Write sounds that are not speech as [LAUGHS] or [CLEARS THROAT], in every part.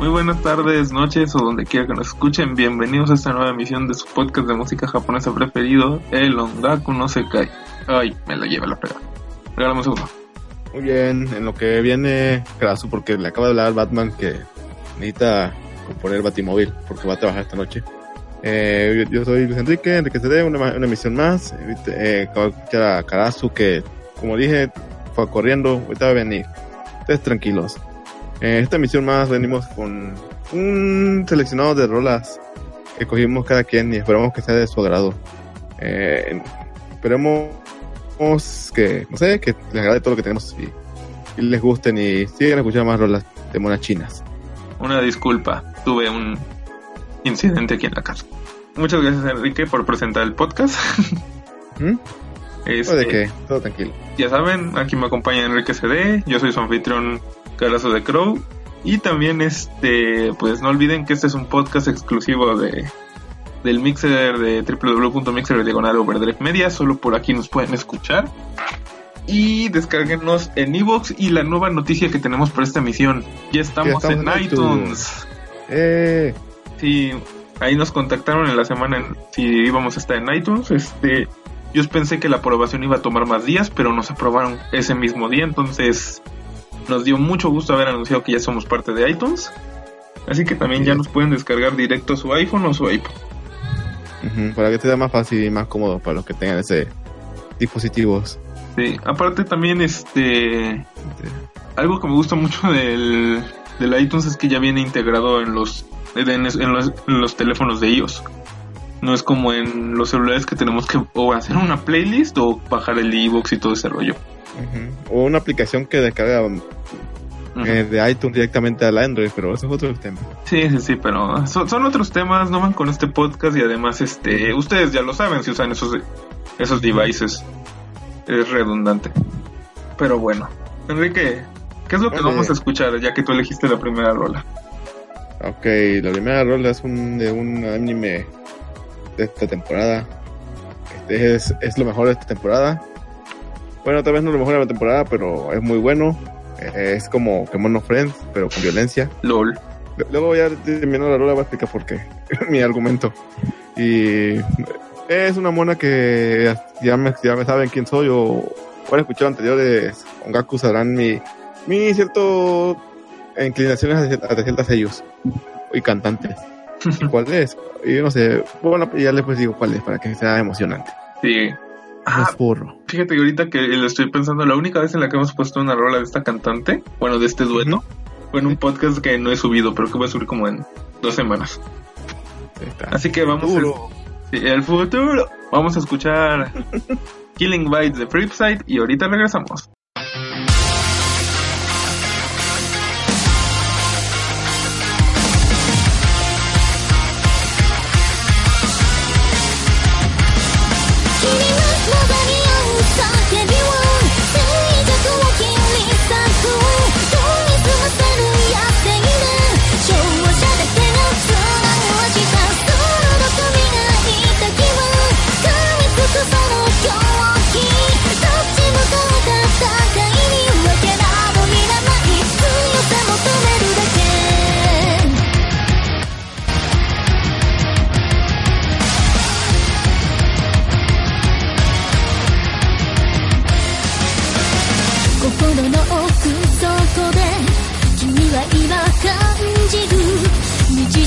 Muy buenas tardes, noches o donde quiera que nos escuchen. Bienvenidos a esta nueva emisión de su podcast de música japonesa preferido, El Ongaku no se cae. Ay, me la lleva la pega. Regálame un segundo. Muy bien, en lo que viene Krasu, porque le acaba de hablar Batman que necesita componer Batimóvil porque va a trabajar esta noche. Eh, yo, soy Luis Enrique, Enrique CD, una, una emisión más. Eh, acabo de escuchar a Karasu que, como dije, fue corriendo, ahorita va a venir. Ustedes tranquilos. En esta emisión más venimos con un seleccionado de rolas que cogimos cada quien y esperamos que sea de su agrado. Eh, esperemos que, no sé, que les agrade todo lo que tenemos y, y les gusten y sigan escuchando más rolas de monas chinas. Una disculpa, tuve un incidente aquí en la casa. Muchas gracias Enrique por presentar el podcast. [LAUGHS] ¿Mm? Este, ¿O de qué? Todo tranquilo. Ya saben, aquí me acompaña Enrique CD, yo soy su anfitrión Carazo de Crow. Y también este, pues no olviden que este es un podcast exclusivo de del mixer de www.mixer diagonal overdrive media, solo por aquí nos pueden escuchar. Y descarguenos en Evox y la nueva noticia que tenemos para esta emisión. Ya estamos, Ya estamos en, en iTunes. ¡Eh! Sí, ahí nos contactaron en la semana en- si íbamos a estar en iTunes. Este, yo pensé que la aprobación iba a tomar más días, pero nos aprobaron ese mismo día, entonces nos dio mucho gusto haber anunciado que ya somos parte de iTunes. Así que también ya nos pueden descargar directo a su iPhone o su iPod. Para que sea más fácil y más cómodo para los que tengan ese dispositivos. Sí, aparte también este algo que me gusta mucho del, del iTunes es que ya viene integrado en los en, en los en los teléfonos de iOS. No es como en los celulares que tenemos que o hacer una playlist o bajar el iBox y todo ese rollo. O una aplicación que descarga eh, de iTunes directamente al Android, pero eso es otro tema. Sí, sí, sí, pero son, son otros temas, no van con este podcast y además este ustedes ya lo saben si usan esos esos devices. Es redundante. Pero bueno, Enrique, ¿qué es lo que Vale. vamos a escuchar ya que tú elegiste la primera rola? Ok, la primera rola es un, de un anime de esta temporada. Este es, es lo mejor de esta temporada. Bueno, tal vez no lo mejor de la temporada, pero es muy bueno. Eh, Es como Kemono Friends, pero con violencia. LOL. Luego ya terminando la rola voy a explicar por qué. [LAUGHS] Mi argumento. Y es una mona que ya me, ya me saben quién soy o pueden escuchar anteriores Ongaku sabrán mi, mi cierto inclinaciones hacia, hacia ciertas ellos y cantantes. ¿Y [LAUGHS] ¿Cuál es? Y yo no sé, bueno, ya les pues digo cuál es para que sea emocionante. Sí. Ah, es burro. fíjate que ahorita que lo estoy pensando, la única vez en la que hemos puesto una rola de esta cantante, bueno, de este dueto, fue en un podcast que no he subido, pero que voy a subir como en dos semanas. Así que vamos a, sí, el futuro. Vamos a escuchar [LAUGHS] Killing Bites de Flipside y ahorita regresamos.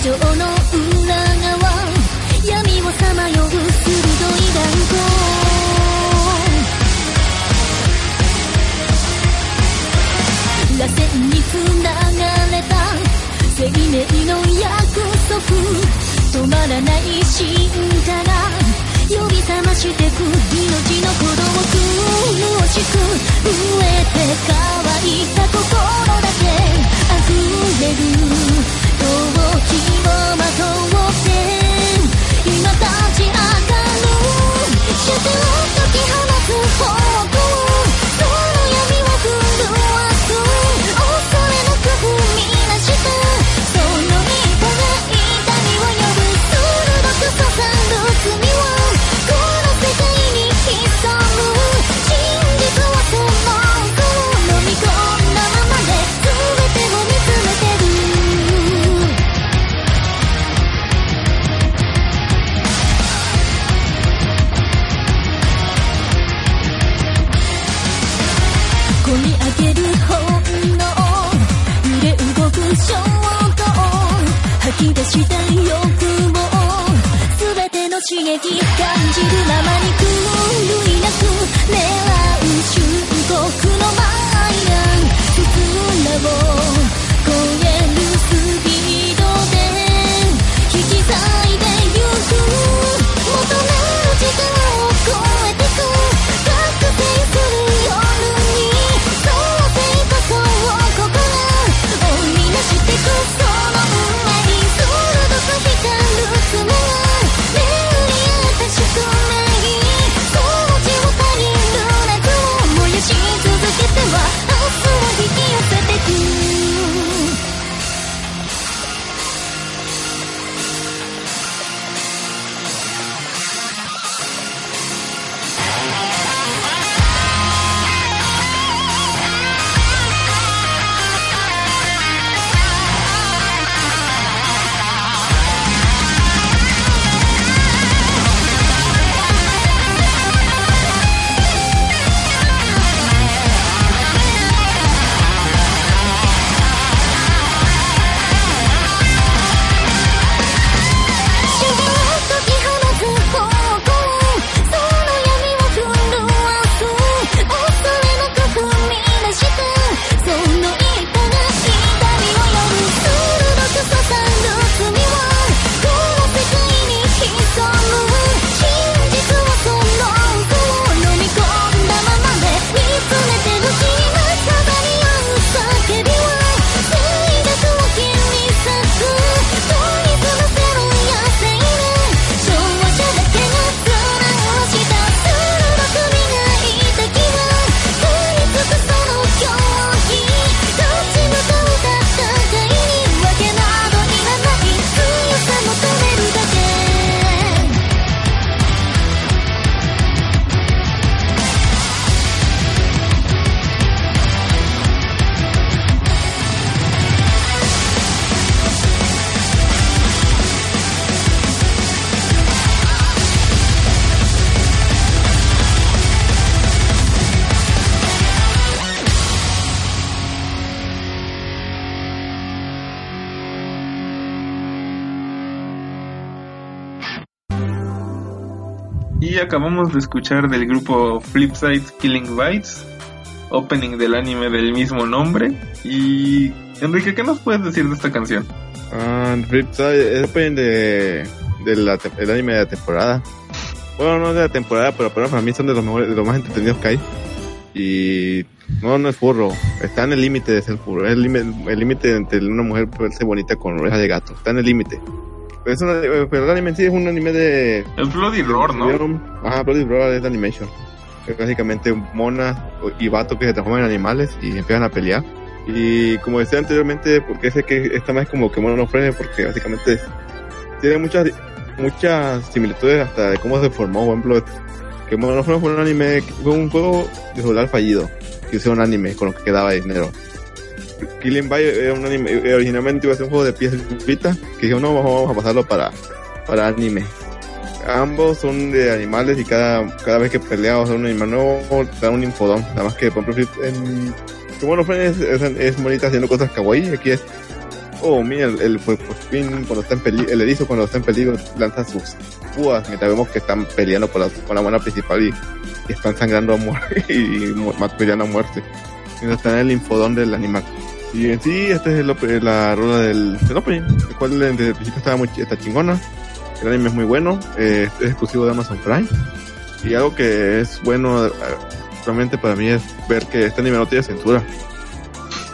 上の裏側闇をさまよう鋭い眼光螺旋につながれた生命の約束止まらない進化が呼び覚ましてく命の鼓動を苦しく飢えて乾いた心だけれる陶器をまとって今立ち上がる。Acabamos de escuchar del grupo Flipside Killing Bites, opening del anime del mismo nombre. Y Enrique, ¿qué nos puedes decir de esta canción? Ah, Riptide es de, la, el anime de la temporada. Bueno, no de la temporada, pero, pero para mí son de los mejores, los más entretenidos que hay. Y no, no es furro. Está en el límite de ser furro. Es el límite el límite entre una mujer verse bonita con orejas de gato. Está en el límite. Pero, es una- pero el anime en sí es un anime de, Es Bloody Roar, ¿no? Ajá, Bloody Roar es de animation. Es básicamente mona y vato que se transforman en animales y empiezan a pelear. Y como decía anteriormente, porque sé que esta más es como que Mono no frene, porque básicamente tiene muchas muchas similitudes hasta de cómo se formó, por ejemplo, que Mono no Frene fue un anime, fue un juego de celular fallido, que hizo un anime con lo que quedaba de dinero. Killing By era un anime, eh, originalmente iba a ser un juego de pies vita, que dijeron, no, vamos a pasarlo para, para anime. Ambos son de animales y cada, cada vez que peleas un animal nuevo, te un infodón. Nada más que, por ejemplo, en, bueno, es, es, es bonita haciendo cosas kawaii. Aquí es Oh, mira, el, el, pues, cuando está en peligro, el erizo cuando está en peligro lanza sus púas, mientras vemos que están peleando por la, con la buena principal y, y están sangrando a muerte [LAUGHS] y, mu- ma- peleando a muerte. Mientras está en el infodón del animal. Y en sí, esta es el la rueda del, del opening, el cual desde el principio estaba muy está chingona. El anime es muy bueno, eh, es exclusivo de Amazon Prime. Y algo que es bueno eh, realmente para mí es ver que este anime no tiene censura.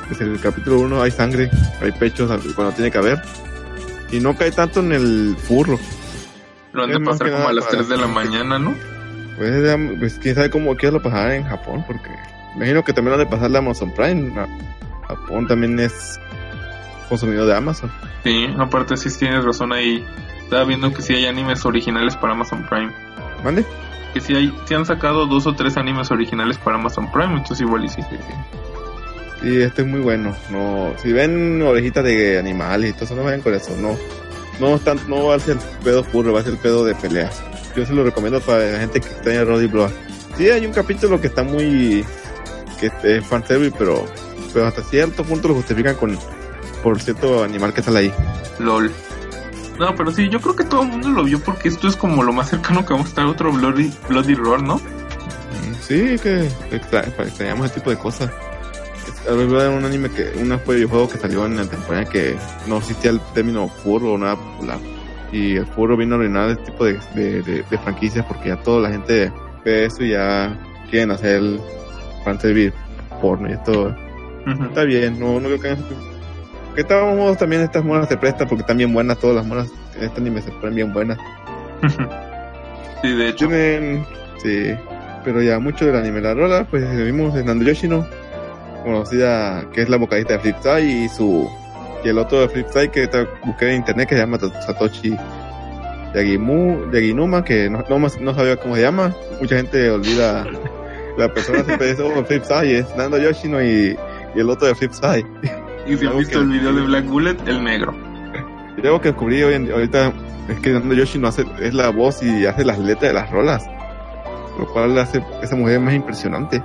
Desde el capítulo 1 hay sangre, hay pechos cuando tiene que haber. Y no cae tanto en el furro. Lo han de pasar como a las para- 3 de la mañana, ¿no? Pues, pues, quién sabe cómo quiero lo pasar en Japón, porque imagino que también lo han de pasar la Amazon Prime. ¿no? Japón también es consumido de Amazon. Sí, aparte sí tienes razón ahí. Estaba viendo que sí hay animes originales para Amazon Prime. ¿Mande? Que sí, hay, sí han sacado dos o tres animes originales para Amazon Prime, entonces igual y sí. sí, sí. Y este es muy bueno. No, si ven orejitas de animales y todo eso, no vayan con eso. No, no, están, no va a ser pedo furro, va a ser pedo de peleas. Yo se lo recomiendo para la gente que extraña Roddy Blood. Sí, hay un capítulo que está muy. que es fanservice, pero, pero hasta cierto punto lo justifican con por cierto animal que sale ahí. LOL. No, pero sí, yo creo que todo el mundo lo vio porque esto es como lo más cercano que vamos a estar a otro Bloody, Bloody Roar, ¿no? Sí, que extra- extrañamos ese tipo de cosas. Verdad, un anime que, un videojuego que salió en la temporada que no existía el término furro o nada popular. Y el furro vino a arruinar este tipo de, de, de- de franquicias porque ya toda la gente ve eso y ya quieren hacer el fanservice porno y esto Está bien, no, no creo que hagan eso. Que estábamos modos también estas monas se prestan porque están bien buenas, todas las monas en este anime se ponen bien buenas. sí, de hecho. Tienen, sí, pero ya mucho del anime. La rola, pues vimos en Nando Yoshino, conocida que es la vocalista de Flipside y su y el otro de Flipside que busqué en internet que se llama Satoshi Yagimu, Yaginuma, que no, no, no sabía cómo se llama. Mucha gente olvida la persona siempre dice, oh, Flipside es Nando Yoshino y, y el otro de Flipside. Y si algo visto que- el video de Black Bullet, el negro. Y algo que descubrí hoy en- ahorita es que Nando Yoshino hace, es la voz y hace las letras de las rolas. Lo cual hace esa mujer más impresionante.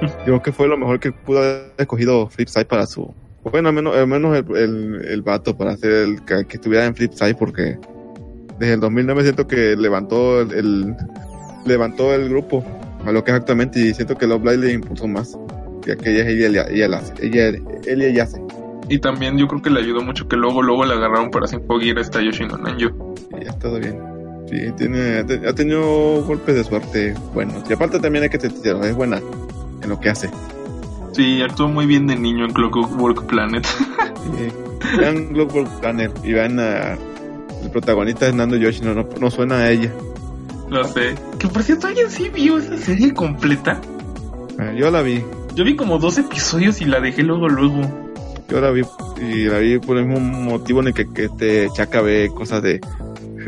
[LAUGHS] Creo que fue lo mejor que pudo haber escogido Flipside para su. Bueno, al menos, al menos el, el, el vato para hacer el que, que estuviera en Flipside porque desde el 2009 siento que levantó el, el- levantó el grupo a lo que es actualmente y siento que Love Live le impulsó más. Que ella, ella, ella, ella, ella, ella, ella hace. Y también yo creo que le ayudó mucho que luego, luego le agarraron para Cinco Gear esta Yoshino Nanjo. Y ya está todo bien. Sí, tiene, ha te- ha tenido golpes de suerte buenos. Y aparte también hay que sincero, es buena en lo que hace. Sí, actuó muy bien de niño en Clockwork Planet. [LAUGHS] Y vean Global Planner y vean a el protagonista es Nando Yoshi, no, no, suena a ella. Lo sé. Que por cierto, ¿alguien sí vio esa serie completa? Ah, Yo la vi, Yo vi como dos episodios y la dejé luego, luego. yo la vi y la vi por el mismo motivo en el que, que este Chaca ve cosas de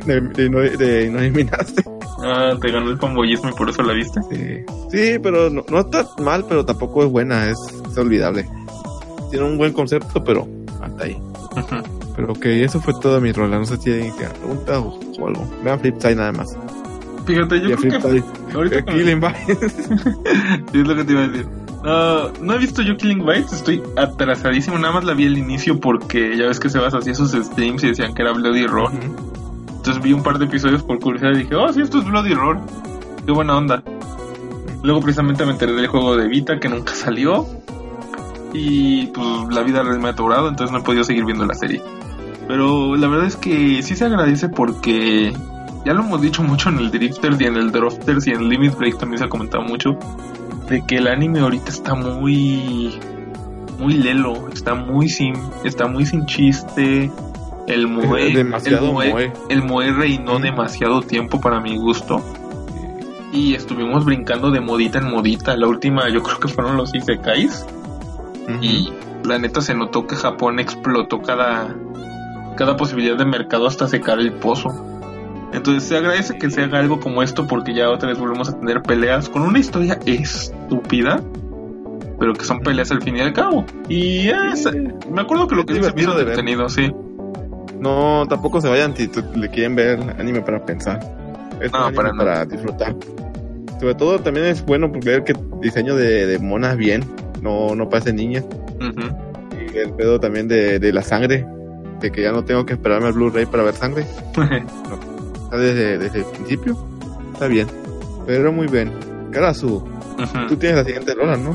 de, de no, de no eliminaste. Ah, te ganó el fanboyismo y por eso la viste. Sí, sí pero no, no está mal, pero tampoco es buena, es, es olvidable. Tiene un buen concepto, pero hasta ahí. Pero ok, eso fue toda mi rola. No sé si que preguntas o, o algo. Vean Flipside nada más. Fíjate, yo Y creo que ahorita Eh, Killing Bites. [LAUGHS] Es lo que te iba a decir. No, no he visto yo Killing Bites, estoy atrasadísimo. Nada más la vi al inicio porque ya ves que se vas hacía esos streams y decían que era Bloody Roar. Entonces vi un par de episodios por curiosidad y dije, oh, sí, esto es Bloody Roar. Qué buena onda. Luego precisamente me enteré del juego de Vita que nunca salió. Y pues la vida me ha atorado, entonces no he podido seguir viendo la serie. Pero la verdad es que sí se agradece porque ya lo hemos dicho mucho en el Drifters y en el Drofters y en Limit Break también se ha comentado mucho de que el anime ahorita está muy muy lelo, está muy sin está muy sin chiste. El [LAUGHS] moe, demasiado el moe, moe. el moe reinó Mm. demasiado tiempo para mi gusto. Y estuvimos brincando de modita en modita. La última yo creo que fueron los Isekais. Y la neta se notó que Japón explotó cada, cada posibilidad de mercado hasta secar el pozo. Entonces se agradece que se haga algo como esto porque ya otra vez volvemos a tener peleas con una historia estúpida, pero que son peleas al fin y al cabo. Y es, me acuerdo que lo que Es se hizo de sí. No, tampoco se vayan si le quieren ver anime para pensar. Es No, para nada. para disfrutar. Sobre todo también es bueno ver que diseño de, de monas bien, no, no parecen niñas. Ujú. Y el pedo también de, de la sangre. de que ya no tengo que esperarme al Blu-ray para ver sangre. [LAUGHS] Está desde, desde el principio. Está bien. Pero muy bien. Karasu, Ujú. tú tienes la siguiente rola, ¿no?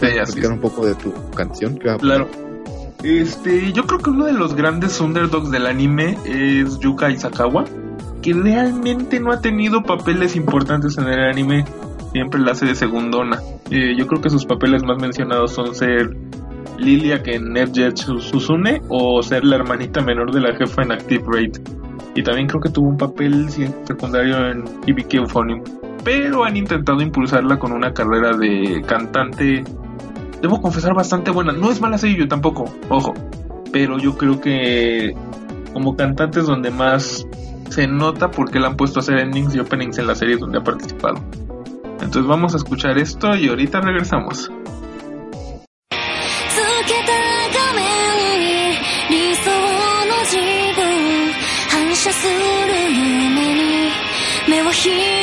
Sí, así platicar es. un poco de tu canción que? Claro. Este, yo creo que uno de los grandes underdogs del anime es Yuka Isakawa, que realmente no ha tenido papeles importantes en el anime, siempre la hace de segundona. Eh, yo creo que sus papeles más mencionados son ser Lilia que en NetJet Susune o ser la hermanita menor de la jefa en Active Raid. Y también creo que tuvo un papel secundario en Hibiki Euphonium. Pero han intentado impulsarla con una carrera de cantante debo confesar, bastante buena. No es mala yo tampoco, ojo. Pero yo creo que como cantante es donde más se nota porque la han puesto a hacer endings y openings en las series donde ha participado. Entonces vamos a escuchar esto y ahorita regresamos. 射する夢に目を開く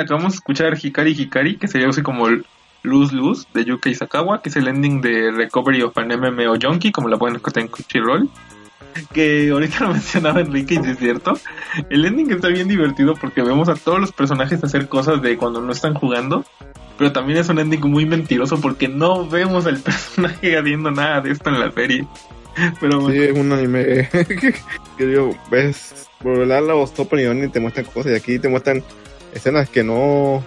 acabamos de escuchar Hikari Hikari, que sería así como Luz Luz de Yuka Isakawa, que es el ending de Recovery of an MMO Junkie, como la pueden encontrar en Crunchyroll. Que ahorita lo [LAUGHS] mencionaba Enrique y sí es cierto. El ending está bien divertido porque vemos a todos los personajes hacer cosas de cuando no están jugando. Pero también es un ending muy mentiroso porque no vemos al [LAUGHS] personaje haciendo nada de esto en la serie. Pero Sí, bueno, es un anime [LAUGHS] que digo, ves, por la voz y te muestran cosas y aquí te muestran escenas que no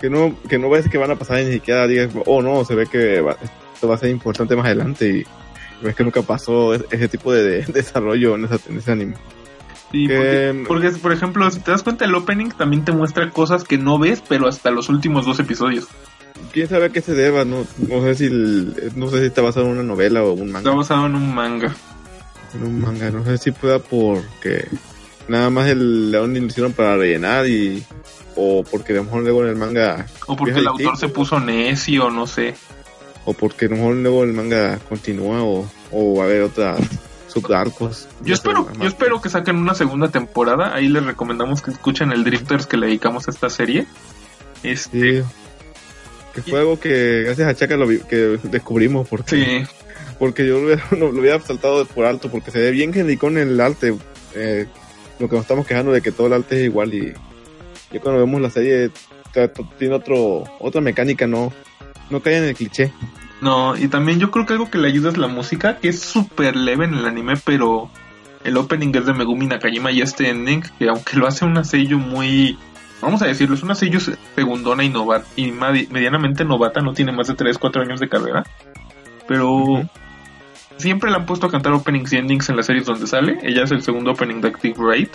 que no, que no ves que van a pasar y ni siquiera digas, oh no, se ve que va- esto va a ser importante más adelante y ves que nunca pasó ese tipo de, de [LAUGHS] desarrollo en, esa- en ese anime. Sí, Que- porque, porque, por ejemplo, si te das cuenta, el opening también te muestra cosas que no ves, pero hasta los últimos dos episodios. quién sabe a qué se deba, no, no sé si el- no sé si está basado en una novela o un Está manga. basado en un manga. En un manga, no sé si pueda porque nada más el león lo hicieron para rellenar y o porque a lo mejor luego en el manga O porque el autor se puso necio, no sé. o porque a lo mejor luego el manga continúa o, o va a haber otras [LAUGHS] subarcos. Yo espero, yo espero que saquen una segunda temporada. Ahí les recomendamos que escuchen el Drifters que le dedicamos a esta serie. Este, Sí. Que fue algo que gracias a Chaka lo vi- que descubrimos porque sí, porque yo lo hubiera, [LAUGHS] lo hubiera saltado por alto porque se ve bien genérico en el arte. Eh, lo que nos estamos quejando de que todo el arte es igual y yo cuando vemos la serie tiene otro otra mecánica, no no cae en el cliché. no, y también yo creo que algo que le ayuda es la música, que es súper leve en el anime, pero el opening es de Megumi Nakajima y este ending, que aunque lo hace una sello muy, vamos a decirlo, es una sello se- segundona y, y medianamente novata, no tiene más de 3, 4 años de carrera, pero. Siempre le han puesto a cantar openings y endings en las series donde sale, ella es el segundo opening de Active Raid,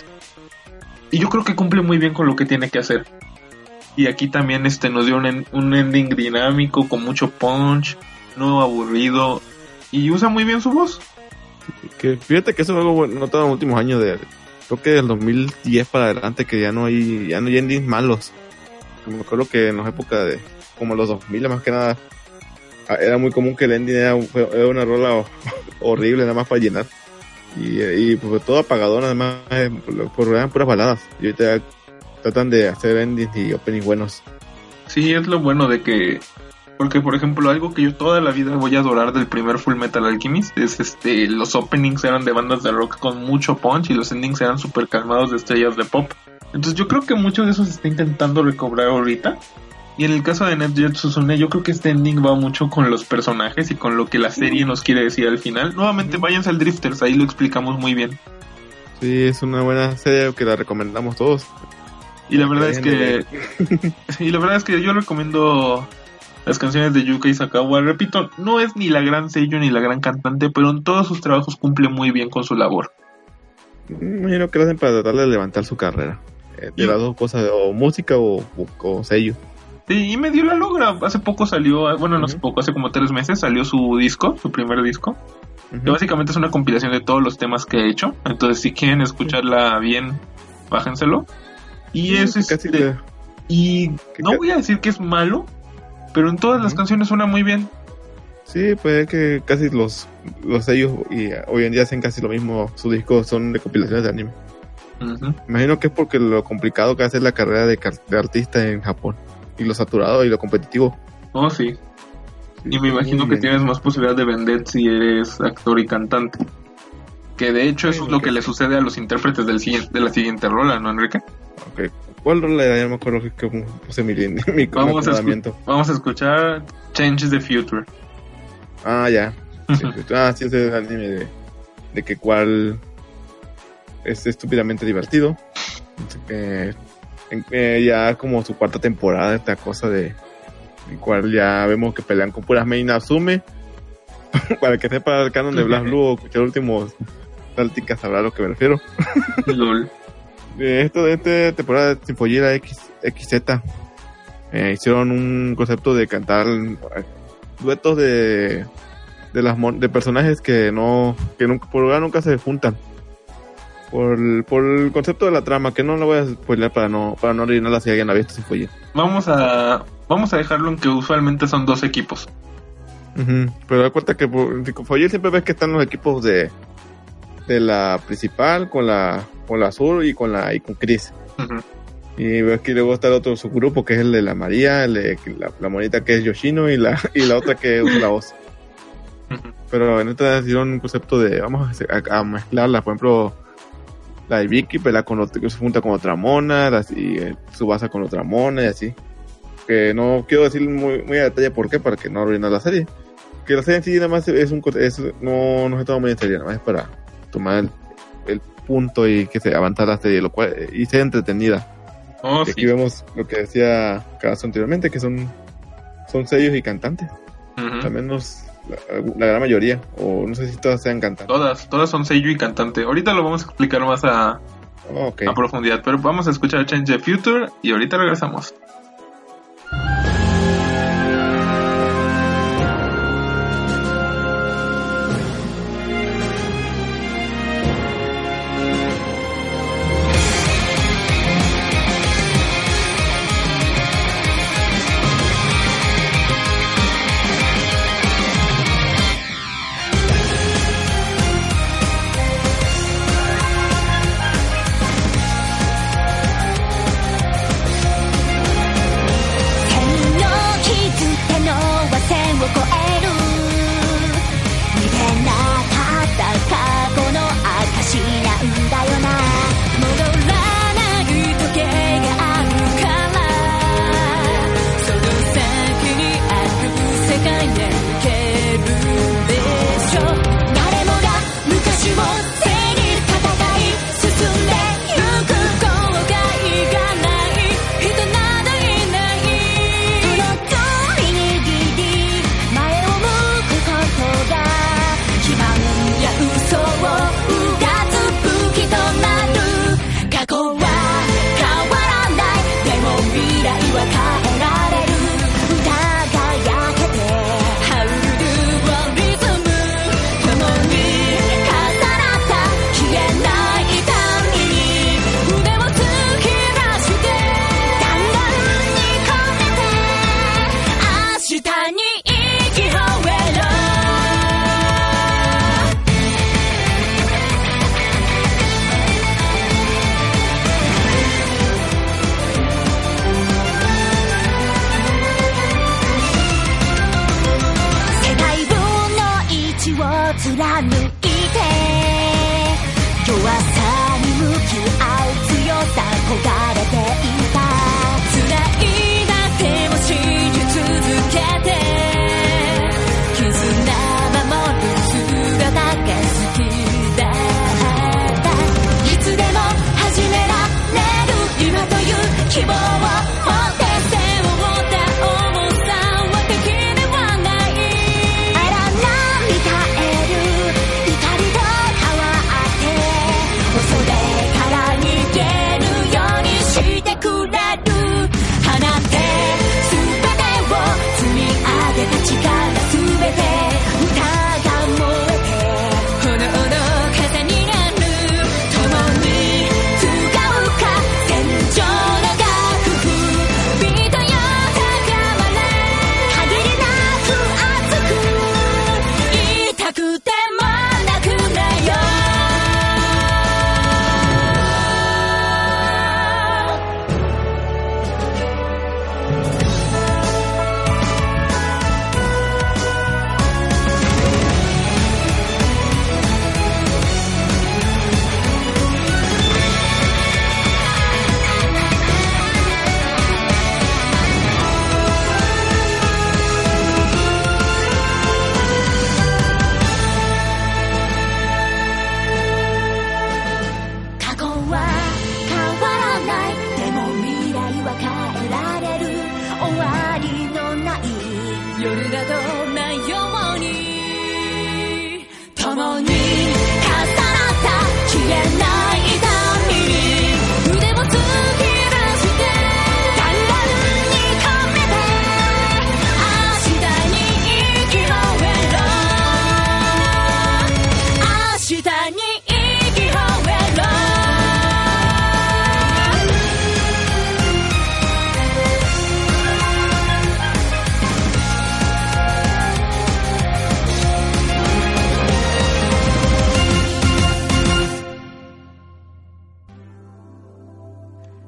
y yo creo que cumple muy bien con lo que tiene que hacer. Y aquí también este nos dio un, un ending dinámico con mucho punch, no aburrido y usa muy bien su voz. Que fíjate que eso es algo bueno, notado en los últimos años de creo que del 2010 para adelante que ya no hay ya no hay endings malos. Me acuerdo que en las épocas de como los 2000 más que nada era muy común que el ending era, una rola ho- horrible nada más para llenar. Y, y pues todo apagado nada más eh, por eran puras baladas. Y ahorita tratan de hacer endings y openings buenos. Sí, es lo bueno de que porque por ejemplo algo que yo toda la vida voy a adorar del primer Full Metal Alchemist es este los openings eran de bandas de rock con mucho punch y los endings eran súper calmados de estrellas de pop. Entonces yo creo que mucho de eso se está intentando recobrar ahorita. Y en el caso de NetJet Susune, yo creo que este ending va mucho con los personajes y con lo que la serie nos quiere decir al final. Nuevamente, váyanse al Drifters, ahí lo explicamos muy bien. Sí, es una buena serie que la recomendamos todos. Y la verdad es que. y [LAUGHS] la verdad es que yo recomiendo las canciones de Yuka Sakawa. Repito, no es ni la gran sello ni la gran cantante, pero en todos sus trabajos cumple muy bien con su labor. Imagino que lo hacen para tratar de levantar su carrera. Eh, de Y- las dos cosas, o música o, o- o sello. Sí, y medio la logra. Hace poco salió, bueno, no hace poco, hace como tres meses salió su disco, su primer disco. Que básicamente es una compilación de todos los temas que ha hecho. Entonces, si quieren escucharla bien, bájenselo. Y es Casi este, de- Y no voy a decir que es malo, pero en todas las canciones suena muy bien. Sí, pues es que casi los, los sellos y hoy en día hacen casi lo mismo. Sus discos son de compilaciones de anime. Imagino que es porque lo complicado que hace la carrera de, car- de artista en Japón. Y lo saturado y lo competitivo. Oh, sí. Y me imagino que bien. tienes más posibilidad de vender si eres actor y cantante. Que de hecho eso es lo que le sucede a los intérpretes del siguiente, de la siguiente rola, ¿no, Enrique? Ok. ¿Cuál rola era? Ya me acuerdo que puse mi, [LAUGHS] mi, mi Vamos a, vamos a escuchar Change the Future. Ah, ya. [LAUGHS] Ah, sí, ese es el anime de, de que cuál es estúpidamente divertido. Eh, eh, ya como su cuarta temporada, esta cosa de en cual ya vemos que pelean con puras main Asume. [LAUGHS] Para que sepa el canon de Blast [LAUGHS] Blue o escuchar últimos Táltica sabrá a lo que me refiero. [LAUGHS] LOL. Esto de esta temporada de Sinfollera X, XZ eh, hicieron un concepto de cantar eh, duetos de de las mon- de personajes que no que nunca por ahora nunca se juntan por el, por el concepto de la trama que no lo voy a spoiler para no para no arruinarla si alguien la ha visto Sinfollera Vamos a vamos a dejarlo en que usualmente son dos equipos. Pero da cuenta que Sinfollera siempre ves que están los equipos de de la principal con la con la azul y con la y con Chris. Y ves que luego está el otro subgrupo que es el de la María, el de la, la monita que es Yoshino y la, [LAUGHS] y la otra que usa la voz. Pero en esta hicieron un concepto de, vamos a, a mezclarla, por ejemplo, la de Vicky pues, pelea con otro, se junta con otra mona, y eh, Subasa con otra mona y así. Que no quiero decir muy, muy a detalle por qué, para que no arruinar la serie. Que la serie en sí nada más es un es, no, no se toma muy en serio, nada más es para tomar el, el punto y que se avanza la serie, lo cual, eh, y sea entretenida. Oh, y aquí sí. vemos lo que decía Caso anteriormente, que son, son sellos y cantantes. Uh -huh. También nos la, gran mayoría, o no sé si todas sean cantantes. Todas, todas son seiyuu y cantante. Ahorita lo vamos a explicar más a, oh, a profundidad, pero vamos a escuchar Change the Future y ahorita regresamos.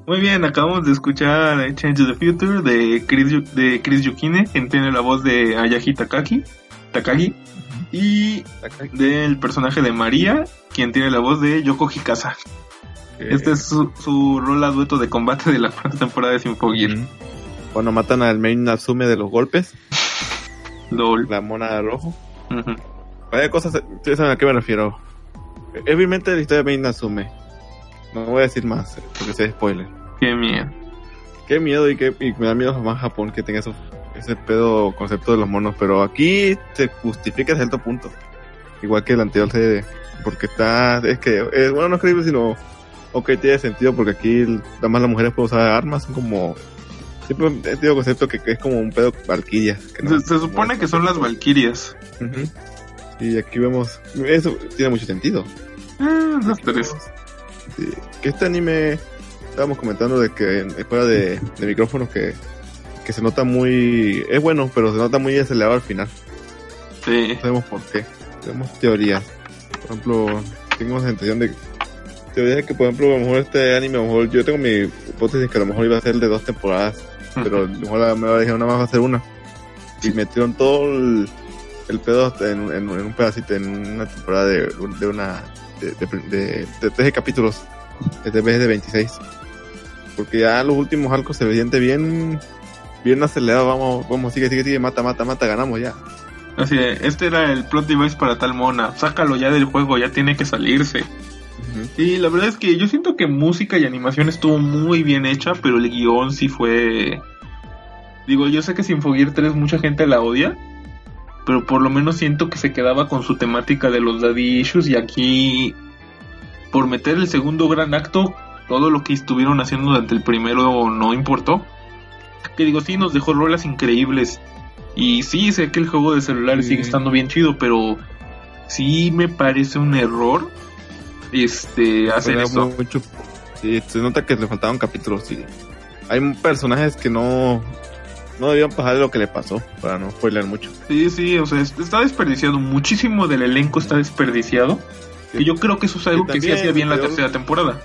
Muy bien, acabamos de escuchar Change the Future de Chris, de Chris Yukine, quien tiene la voz de Ayagi Takagi, Takagi y del personaje de María, quien tiene la voz de Yoko Hikasa. Este es su, su rola dueto de combate de la [LAUGHS] primera temporada de Sinfogir. Cuando matan al main Natsume de los golpes. La mona de rojo. Uh -huh. Vaya cosas, a qué me refiero. Obviamente la historia de main Natsume. No voy a decir más, eh, porque sea spoiler. Qué miedo. Qué miedo y, que me da miedo más Japón que tenga eso, ese pedo concepto de los monos, pero aquí se justifica a cierto punto. Igual que el anterior CD, porque está, es que, es, bueno, no es creíble, sino, ok, tiene sentido porque aquí nada más las mujeres pueden usar armas, son como siempre he tenido concepto que, es como un pedo valquiria. No, se, supone que son las valquirias. Uh -huh. Y aquí vemos, eso tiene mucho sentido. Eh, los tres. Que este anime estábamos comentando de que en- fuera de, de micrófonos que, que se nota muy es bueno pero se nota muy acelerado al final. Sí. no sabemos por qué. Tenemos teorías por ejemplo tengo la sensación de teoría de que por ejemplo a lo mejor este anime a lo mejor yo tengo mi hipótesis que a lo mejor iba a ser de dos temporadas pero a lo mejor la- me dijeron nada más va a ser una y metieron todo el, el pedo hasta en, en- en un pedacito en una temporada de, de una de, de, de- de 13 capítulos. En vez de 26 porque ya los últimos arcos se siente bien bien acelerado vamos vamos sigue sigue sigue mata mata mata ganamos ya Así de, este era el plot device para tal mona. Sácalo ya del juego, ya tiene que salirse. Y la verdad es que yo siento que música y animación estuvo muy bien hecha, pero el guion sí fue... Digo, yo sé que Sinfogear 3 mucha gente la odia, pero por lo menos siento que se quedaba con su temática de los daddy issues y aquí, por meter el segundo gran acto, todo lo que estuvieron haciendo durante el primero no importó. Que digo, sí, nos dejó rolas increíbles. Y sí, sé que el juego de celular Sí. sigue estando bien chido, pero sí me parece un error este hacer eso. mucho sí se nota que le faltaban capítulos y hay personajes que no no debían pasar de lo que le pasó para no spoiler mucho Sí, sí, o sea, es- está desperdiciado. Muchísimo del elenco está desperdiciado. Y yo creo que eso es algo que, sí también, hacía bien la tercera temporada.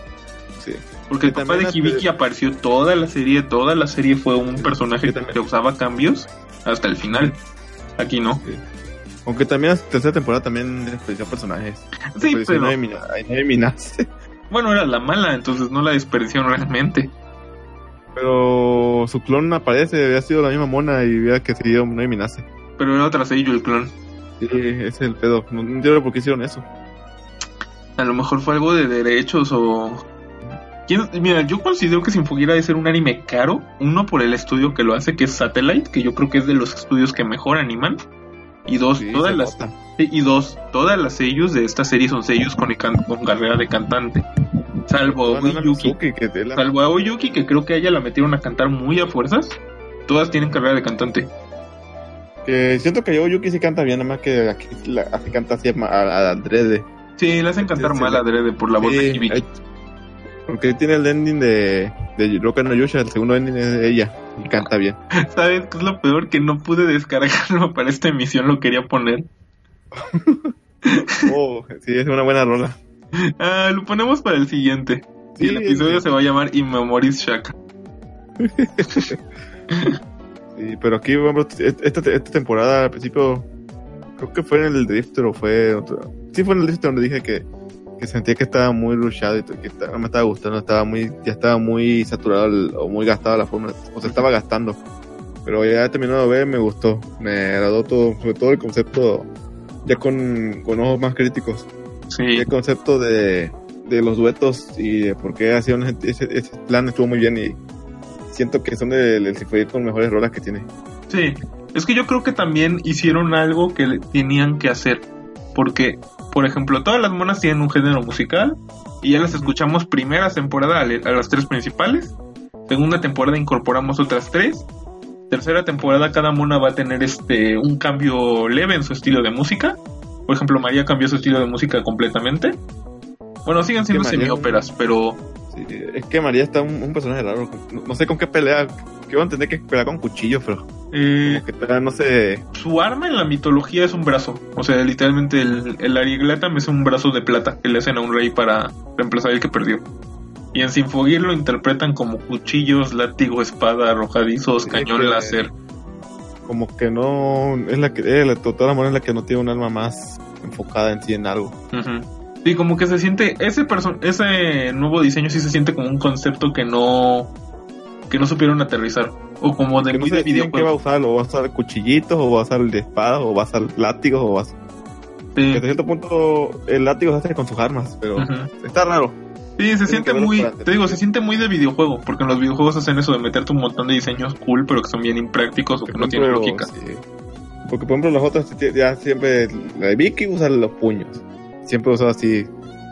Sí Porque el papá de Hibiki apareció toda la serie, toda la serie fue un Sí, personaje que también- que usaba cambios hasta el final. Aquí no. aunque también la tercera temporada también desperdició personajes Sí, pero nueve minas [LAUGHS] bueno, era la mala, entonces no la desperdiciaron realmente. pero su clon aparece había sido la misma mona y hubiera que seguido nueve minase Pero era otra sello el clon. sí ese es el pedo no, no entiendo por qué hicieron eso A lo mejor fue algo de derechos o... ¿Quién- Mira, yo considero que Sinfoguera debe ser un anime caro. Uno, por el estudio que lo hace, que es Satellite, que yo creo que es de los estudios que mejor animan. Y dos, Sí, todas las... nota. Y dos, todas las sellos de esta serie son sellos con, con carrera de cantante. Salvo Bueno, Aoi Yuki. Mizuki, que te la- Salvo a Oyuki, que creo que a ella la metieron a cantar muy a fuerzas. Todas tienen carrera de cantante. que siento que yo Yuki sí canta bien nada más que aquí, la, así canta así a, a, a adrede Sí, le hacen cantar Sí, mal la- adrede por la voz Sí, de Hibiki. hay- porque tiene el ending de, de Roka no Yusha, el segundo ending es de ella, y canta bien. ¿Sabes qué es lo peor? Que no pude descargarlo para esta emisión, lo quería poner. [LAUGHS] Oh, sí, es una buena rola. Ah, lo ponemos para el siguiente. Sí, el episodio se va a llamar Inmemoris Shaka. [LAUGHS] Sí, pero aquí, ejemplo, esta, esta temporada, al principio, creo que fue en el Drifter o fue otro. Sí, fue en el Drifter donde dije que, que sentía que estaba muy rushado y que estaba- no me estaba gustando, estaba muy, ya estaba muy saturado el- o muy gastado la forma, o se estaba gastando. Pero ya terminado de ver, me gustó, me agradó todo, sobre todo el concepto, ya con, con ojos más críticos. Sí, el concepto de, de los duetos y de por qué hacían ese, ese, plan estuvo muy bien y siento que son del el Sinfonia con mejores rolas que tiene. sí. Es que yo creo que también hicieron algo que tenían que hacer. Porque, por ejemplo, todas las monas tienen un género musical. Y ya las escuchamos primera temporada a, las tres principales. Segunda temporada incorporamos otras tres. Tercera temporada cada mona va a tener este un cambio leve en su estilo de música. Por ejemplo, María cambió su estilo de música completamente. Bueno, siguen siendo semi-óperas, pero Sí, es que María está un, un personaje raro, no, no sé con qué pelea, a tener que pelear con cuchillos, pero eh, como que pelea, no sé, su arma en la mitología es un brazo. O sea, literalmente el, el Ariglatam es un brazo de plata que le hacen a un rey para reemplazar el que perdió. Y en Sinfogir lo interpretan como cuchillos, látigo, espada, arrojadizos, Sí, cañón que- láser. como que no, es la que, eh, la, toda la mona es la que no tiene un alma más enfocada en sí en algo. Ujú. Sí, como que se siente, ese person ese nuevo diseño sí se siente como un concepto que no, que no supieron aterrizar. O como de Que no muy sé de deciden qué va a usar, o va a usar cuchillitos, o va a usar el de espada, o va a usar látigos, o va a Sí. Que hasta cierto punto el látigo se hace con sus armas, pero está raro. Sí, se Tienen siente muy, te digo, se siente muy de videojuego, porque en los videojuegos hacen eso de meterte un montón de diseños cool, pero que son bien imprácticos o que no tienen lógica. sí. Porque por ejemplo las otras ya siempre, la de Vicky usa los puños. Siempre usa así.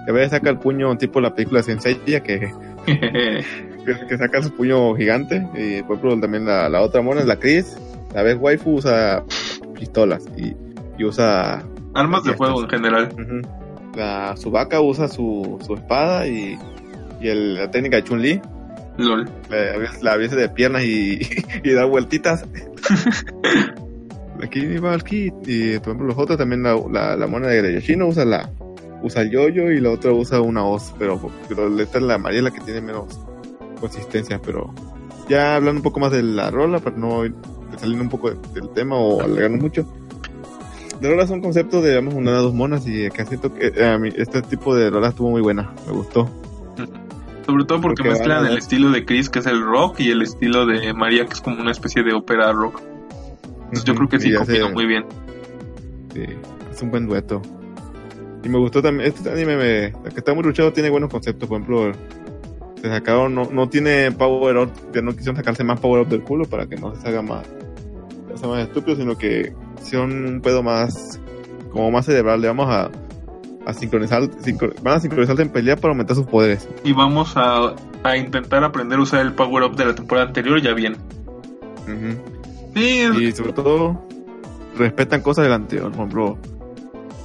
A veces saca el puño tipo la película de Senseiya que, [LAUGHS] que, que saca su puño gigante. Y por ejemplo también la, la otra mona es la Chris. La vez waifu usa pistolas y, y usa Armas de fuego en general. Ujú. La Subaka usa su, su espada y, y el- la técnica de Chun-Li, LOL. la, la aviesa de piernas y, [LAUGHS] y da vueltitas. [LAUGHS] Aquí va el kit. Y por ejemplo, los otros también, la, la, la mona de Yoshino usa la usa el yoyo y la otra usa una hoz, pero, pero esta es la amarilla la que tiene menos consistencia, pero ya hablando un poco más de la rola, para no ir- saliendo un poco de- del tema o alargarnos mucho. De rolas son conceptos de, digamos, una de dos monas y acá siento que eh, a mí este tipo de rola estuvo muy buena, me gustó. [LAUGHS] Sobre todo porque Porque mezclan el estilo de Chris, que es el rock, y el estilo de María, que es como una especie de ópera rock. Entonces yo creo que sí combinó muy bien. Sí, es un buen dueto. Y me gustó también, este anime me, que está muy luchado tiene buenos conceptos, por ejemplo, se sacaron, no, no tiene power up, ya no quisieron sacarse más power up del culo para que no se haga más, sea más estúpido, sino que hicieron un pedo más, como más cerebral, le vamos a, a sincronizar, sincro- van a sincronizarse en pelea para aumentar sus poderes. Y vamos a, a intentar aprender a usar el power up de la temporada anterior ya bien. Sí, Y sobre todo, respetan cosas del anterior. Por ejemplo,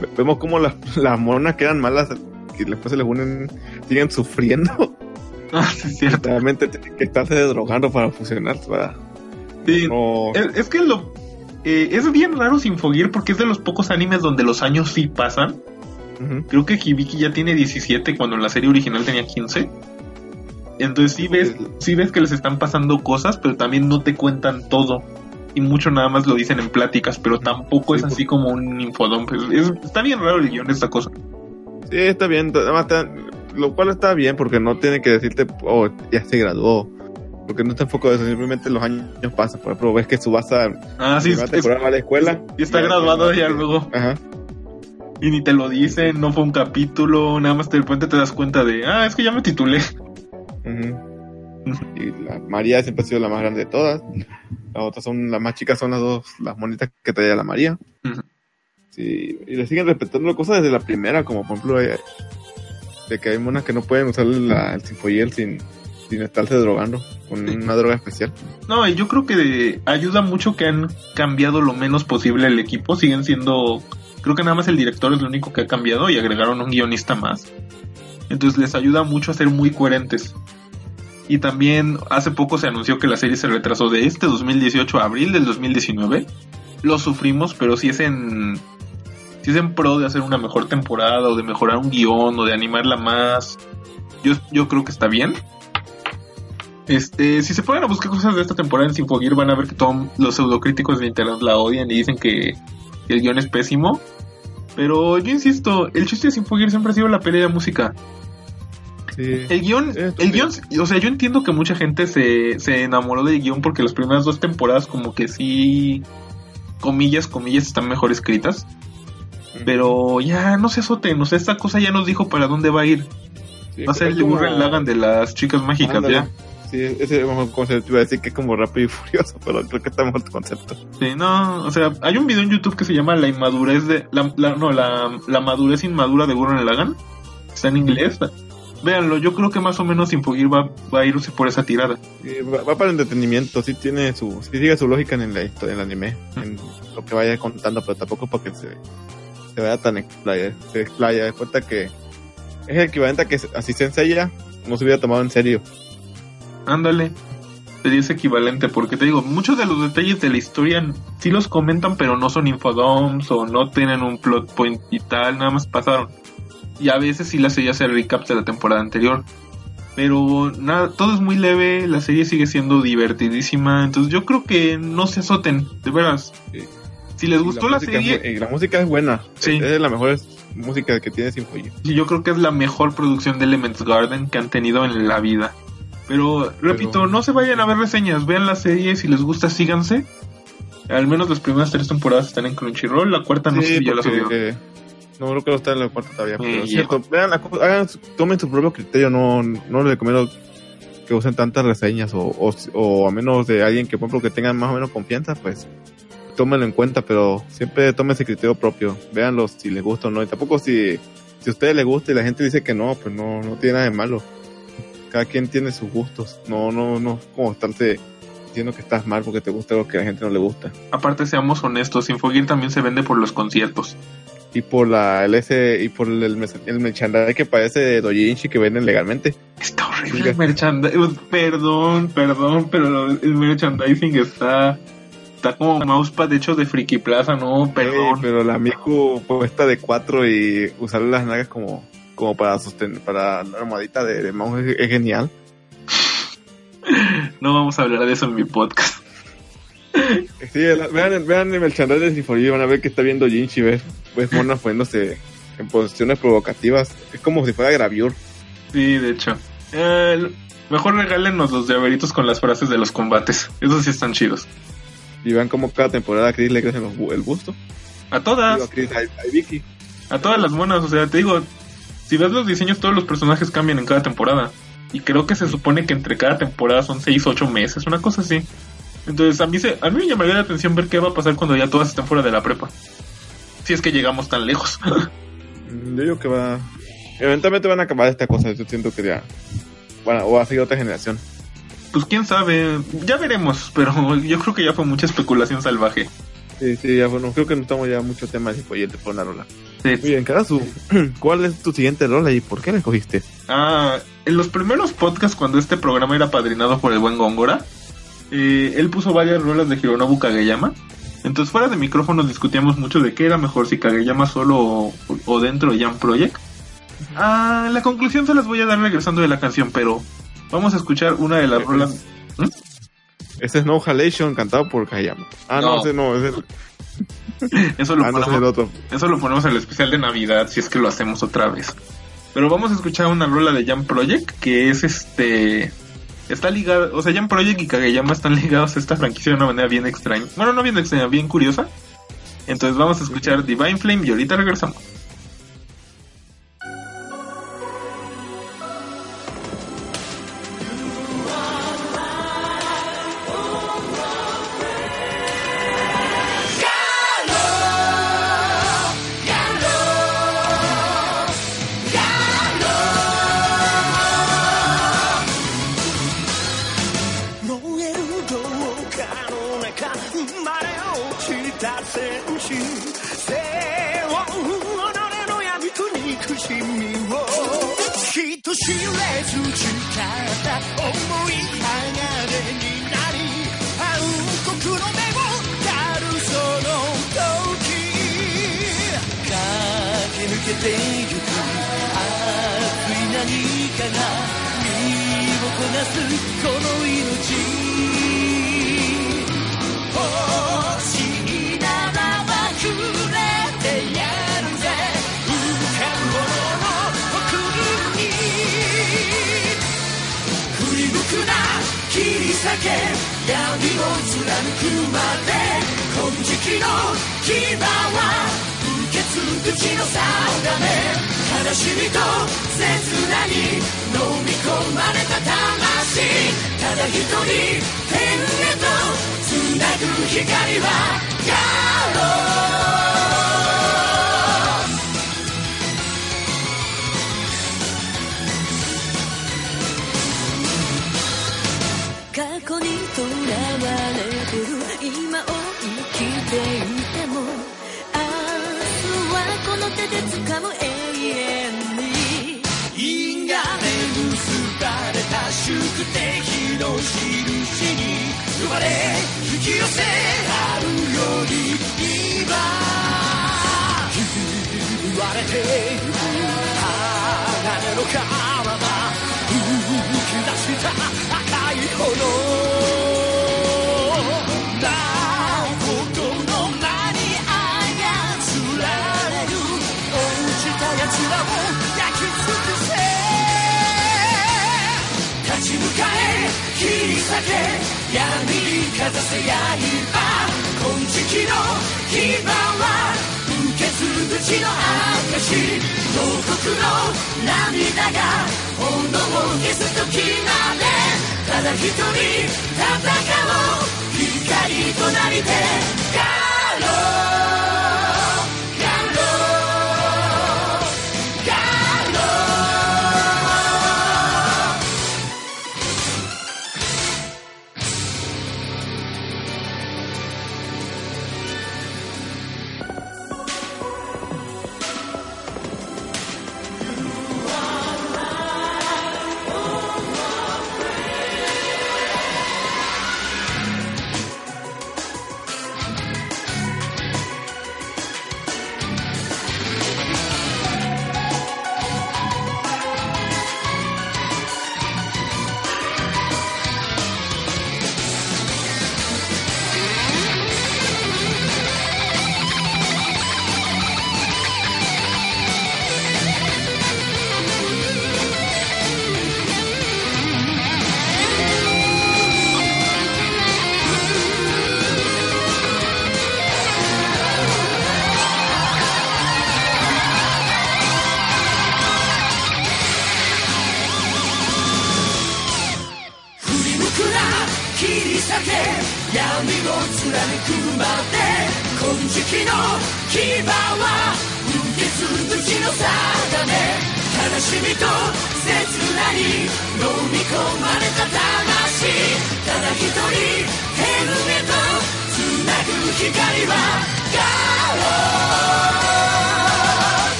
ve- vemos como las, las monas que eran malas, que después se les unen, siguen sufriendo. [LAUGHS] ah, sí, es cierto. Realmente tienen que estarse drogando para fusionar. Para Sí, no. Es, es que lo eh, es bien raro Sinfogir porque es de los pocos animes donde los años sí pasan. Creo que Hibiki ya tiene 17 cuando en la serie original tenía 15. Entonces sí ves, sí ves que les están pasando cosas, pero también no te cuentan todo. Y mucho nada más lo dicen en pláticas, pero tampoco Sí, es así como un infodump. Es- es- está bien raro el guion esta cosa. Sí, está bien. Además, está- lo cual está bien porque no tiene que decirte, oh, ya se graduó. Porque no está enfocado en eso, simplemente los años pasan. Por ejemplo, ves que Subasa Ah, sí, es- va a a la escuela. y está ya- graduado ya luego. Ajá. Y ni te lo dicen, no fue un capítulo, nada más de repente te das cuenta de, ah, es que ya me titulé. [LAUGHS] Y la María siempre ha sido la más grande de todas. Las otras son, las más chicas son las dos, las monitas que traía la María. Sí, y le siguen respetando cosas desde la primera, como por ejemplo, eh, de que hay monas que no pueden usar la- el Sinfoyel sin, sin estarse drogando con una droga especial. No, y yo creo que ayuda mucho que han cambiado lo menos posible el equipo. Siguen siendo. Creo que nada más el director es lo único que ha cambiado y agregaron un guionista más. Entonces les ayuda mucho a ser muy coherentes. Y también hace poco se anunció que la serie se retrasó de este 2018 a abril del 2019. Lo sufrimos, pero si es en. Si es en pro de hacer una mejor temporada o de mejorar un guion o de animarla más. Yo, yo creo que está bien. Este, si se ponen a buscar cosas de esta temporada en Sinfogir, van a ver que todos los pseudocríticos de internet la odian y dicen que, el guion es pésimo. Pero yo insisto, el chiste de Sinfogir siempre ha sido la pelea de música. Sí. El guion, el guion, o sea, yo entiendo que mucha gente se, se enamoró del guion porque las primeras dos temporadas como que sí, comillas, comillas, están mejor escritas. Pero ya no se azoten, o sea, esta cosa ya nos dijo para dónde va a ir. Sí, Va a ser el como- Lagan de las chicas mágicas, Ándale. ya. Sí, ese concepto iba a decir que es como rápido y furioso, [LAUGHS] pero creo que está tu concepto. Sí, no, o sea, hay un video en YouTube que se llama La inmadurez de. La, la- no, la, la madurez inmadura de Gurren Lagann. Está en inglés. Véanlo, yo creo que más o menos Infogir va, va a irse por esa tirada. Sí, va, va para entretenimiento, sí tiene su, sí sigue su lógica en la en el anime, en lo que vaya contando, pero tampoco para que se, se vaya tan explaya, se explaya, de cuenta que es el equivalente a que así Senseiya no se hubiera tomado en serio. Ándale. Sería ese equivalente, porque te digo, muchos de los detalles de la historia sí los comentan, pero no son infodumps o no tienen un plot point y tal, nada más pasaron. Y a veces sí la serie hace recaps de la temporada anterior. Pero nada, todo es muy leve, la serie sigue siendo divertidísima, entonces yo creo que no se azoten, de veras. Sí. Si les gustó la, música es serie, y la música es buena, Sí. es de las mejores músicas que tiene Sinfonia. Sí, yo creo que es la mejor producción de Elements Garden que han tenido en la vida. Pero, repito, Pero- no se vayan a ver reseñas, vean la serie, si les gusta, síganse. Al menos las primeras tres temporadas están en Crunchyroll, la cuarta no sé si ya la subieron. porque No creo que no está en el cuarto todavía. Sí, Pero es cierto, vean, la hagan, tomen su propio criterio. No, no les recomiendo que usen tantas reseñas o, o, o a menos de alguien que, por ejemplo, que tengan más o menos confianza, pues tómenlo en cuenta, pero siempre tomen ese criterio propio. Véanlo si les gusta o no. Y tampoco si, si a ustedes les gusta y la gente dice que no, pues no, no tiene nada de malo. Cada quien tiene sus gustos. No, no, no es como estarte diciendo que estás mal porque te gusta lo que a la gente no le gusta. Aparte, seamos honestos, Infogear también se vende por los conciertos. y por la el ese y por el, el merchandise que parece de Dojinshi que venden legalmente. Está horrible el merchandising. Perdón, perdón, pero el merchandising está. Está como mousepad hecho de Friki Plaza, no, perdón. pero la Miku puesta de cuatro y usar las nalgas como como para sostener para la almohadita de, de mouse es, es genial. [LAUGHS] No vamos a hablar de eso en mi podcast. [LAUGHS] Sí, la- vean, vean el merchandise de Sinfonía y van a ver que está viendo Jinchi, ves, ves [LAUGHS] monas poniéndose en posiciones provocativas. Es como si fuera gravure. Sí, de hecho. Eh, mejor regálenos los llaveritos con las frases de los combates. Esos sí están chidos. Y vean cómo cada temporada a Chris le los bu- el busto. A todas. Digo, a Chris, a, a Vicky. A todas las monas, o sea, te digo, si ves los diseños, todos los personajes cambian en cada temporada. Y creo que se supone que entre cada temporada son 6 8 meses, una cosa así. Entonces, a mí, se, a mí me llamaría la atención ver qué va a pasar cuando ya todas estén fuera de la prepa. Si es que llegamos tan lejos. [LAUGHS] Mm, Yo digo que va. Eventualmente van a acabar esta cosa. Yo siento que ya. Bueno, o va a seguir otra generación. Pues quién sabe, ya veremos, pero yo creo que ya fue mucha especulación salvaje. Sí, sí, ya bueno. Creo que no estamos ya mucho tema de Cipollete por una rola. Sí. Muy bien, Karasu. [CLEARS THROAT] ¿Cuál es tu siguiente rola y por qué la escogiste? Ah, en los primeros podcasts cuando este programa era padrinado por el buen Góngora, eh, él puso varias rolas de Hironobu Kageyama. Entonces fuera de micrófonos discutíamos mucho de qué era mejor, si Kageyama solo o, o dentro de Jam Project. Ah, la conclusión se las voy a dar regresando de la canción, pero vamos a escuchar una de las rolas. Ese es No Halation cantado por Kayama. Ah, no, No. ese no, ese es [LAUGHS] Eso lo, ah, no, es ponemos, otro. eso lo ponemos en el especial de Navidad, si es que lo hacemos otra vez. Pero vamos a escuchar una rola de Jam Project que es este. Está ligada, o sea, Jam Project y Kageyama están [LAUGHS] ligados a esta franquicia de una manera bien extraña. Bueno, no bien extraña, bien curiosa. Entonces vamos a escuchar Divine Flame y ahorita regresamos. てゆく熱い何かが身をこなすこの命欲しいならばくれてやる。ぜ浮かぶほどの誇りに振り向くな切り裂け闇を貫くまで金色の牙は受け継ぐ血の定め悲しみと切なに飲み込まれた魂。ただ一人天へと繋ぐ光はガローで掴む永遠に因果で結ばれた宿敵の印に生まれ引き寄せ合うより今。言われているけ闇にかざせ刃金色の牙は受け継ぐ口の証牢獄の涙が炎を消す時までただ一人戦おう。光となりてガロー。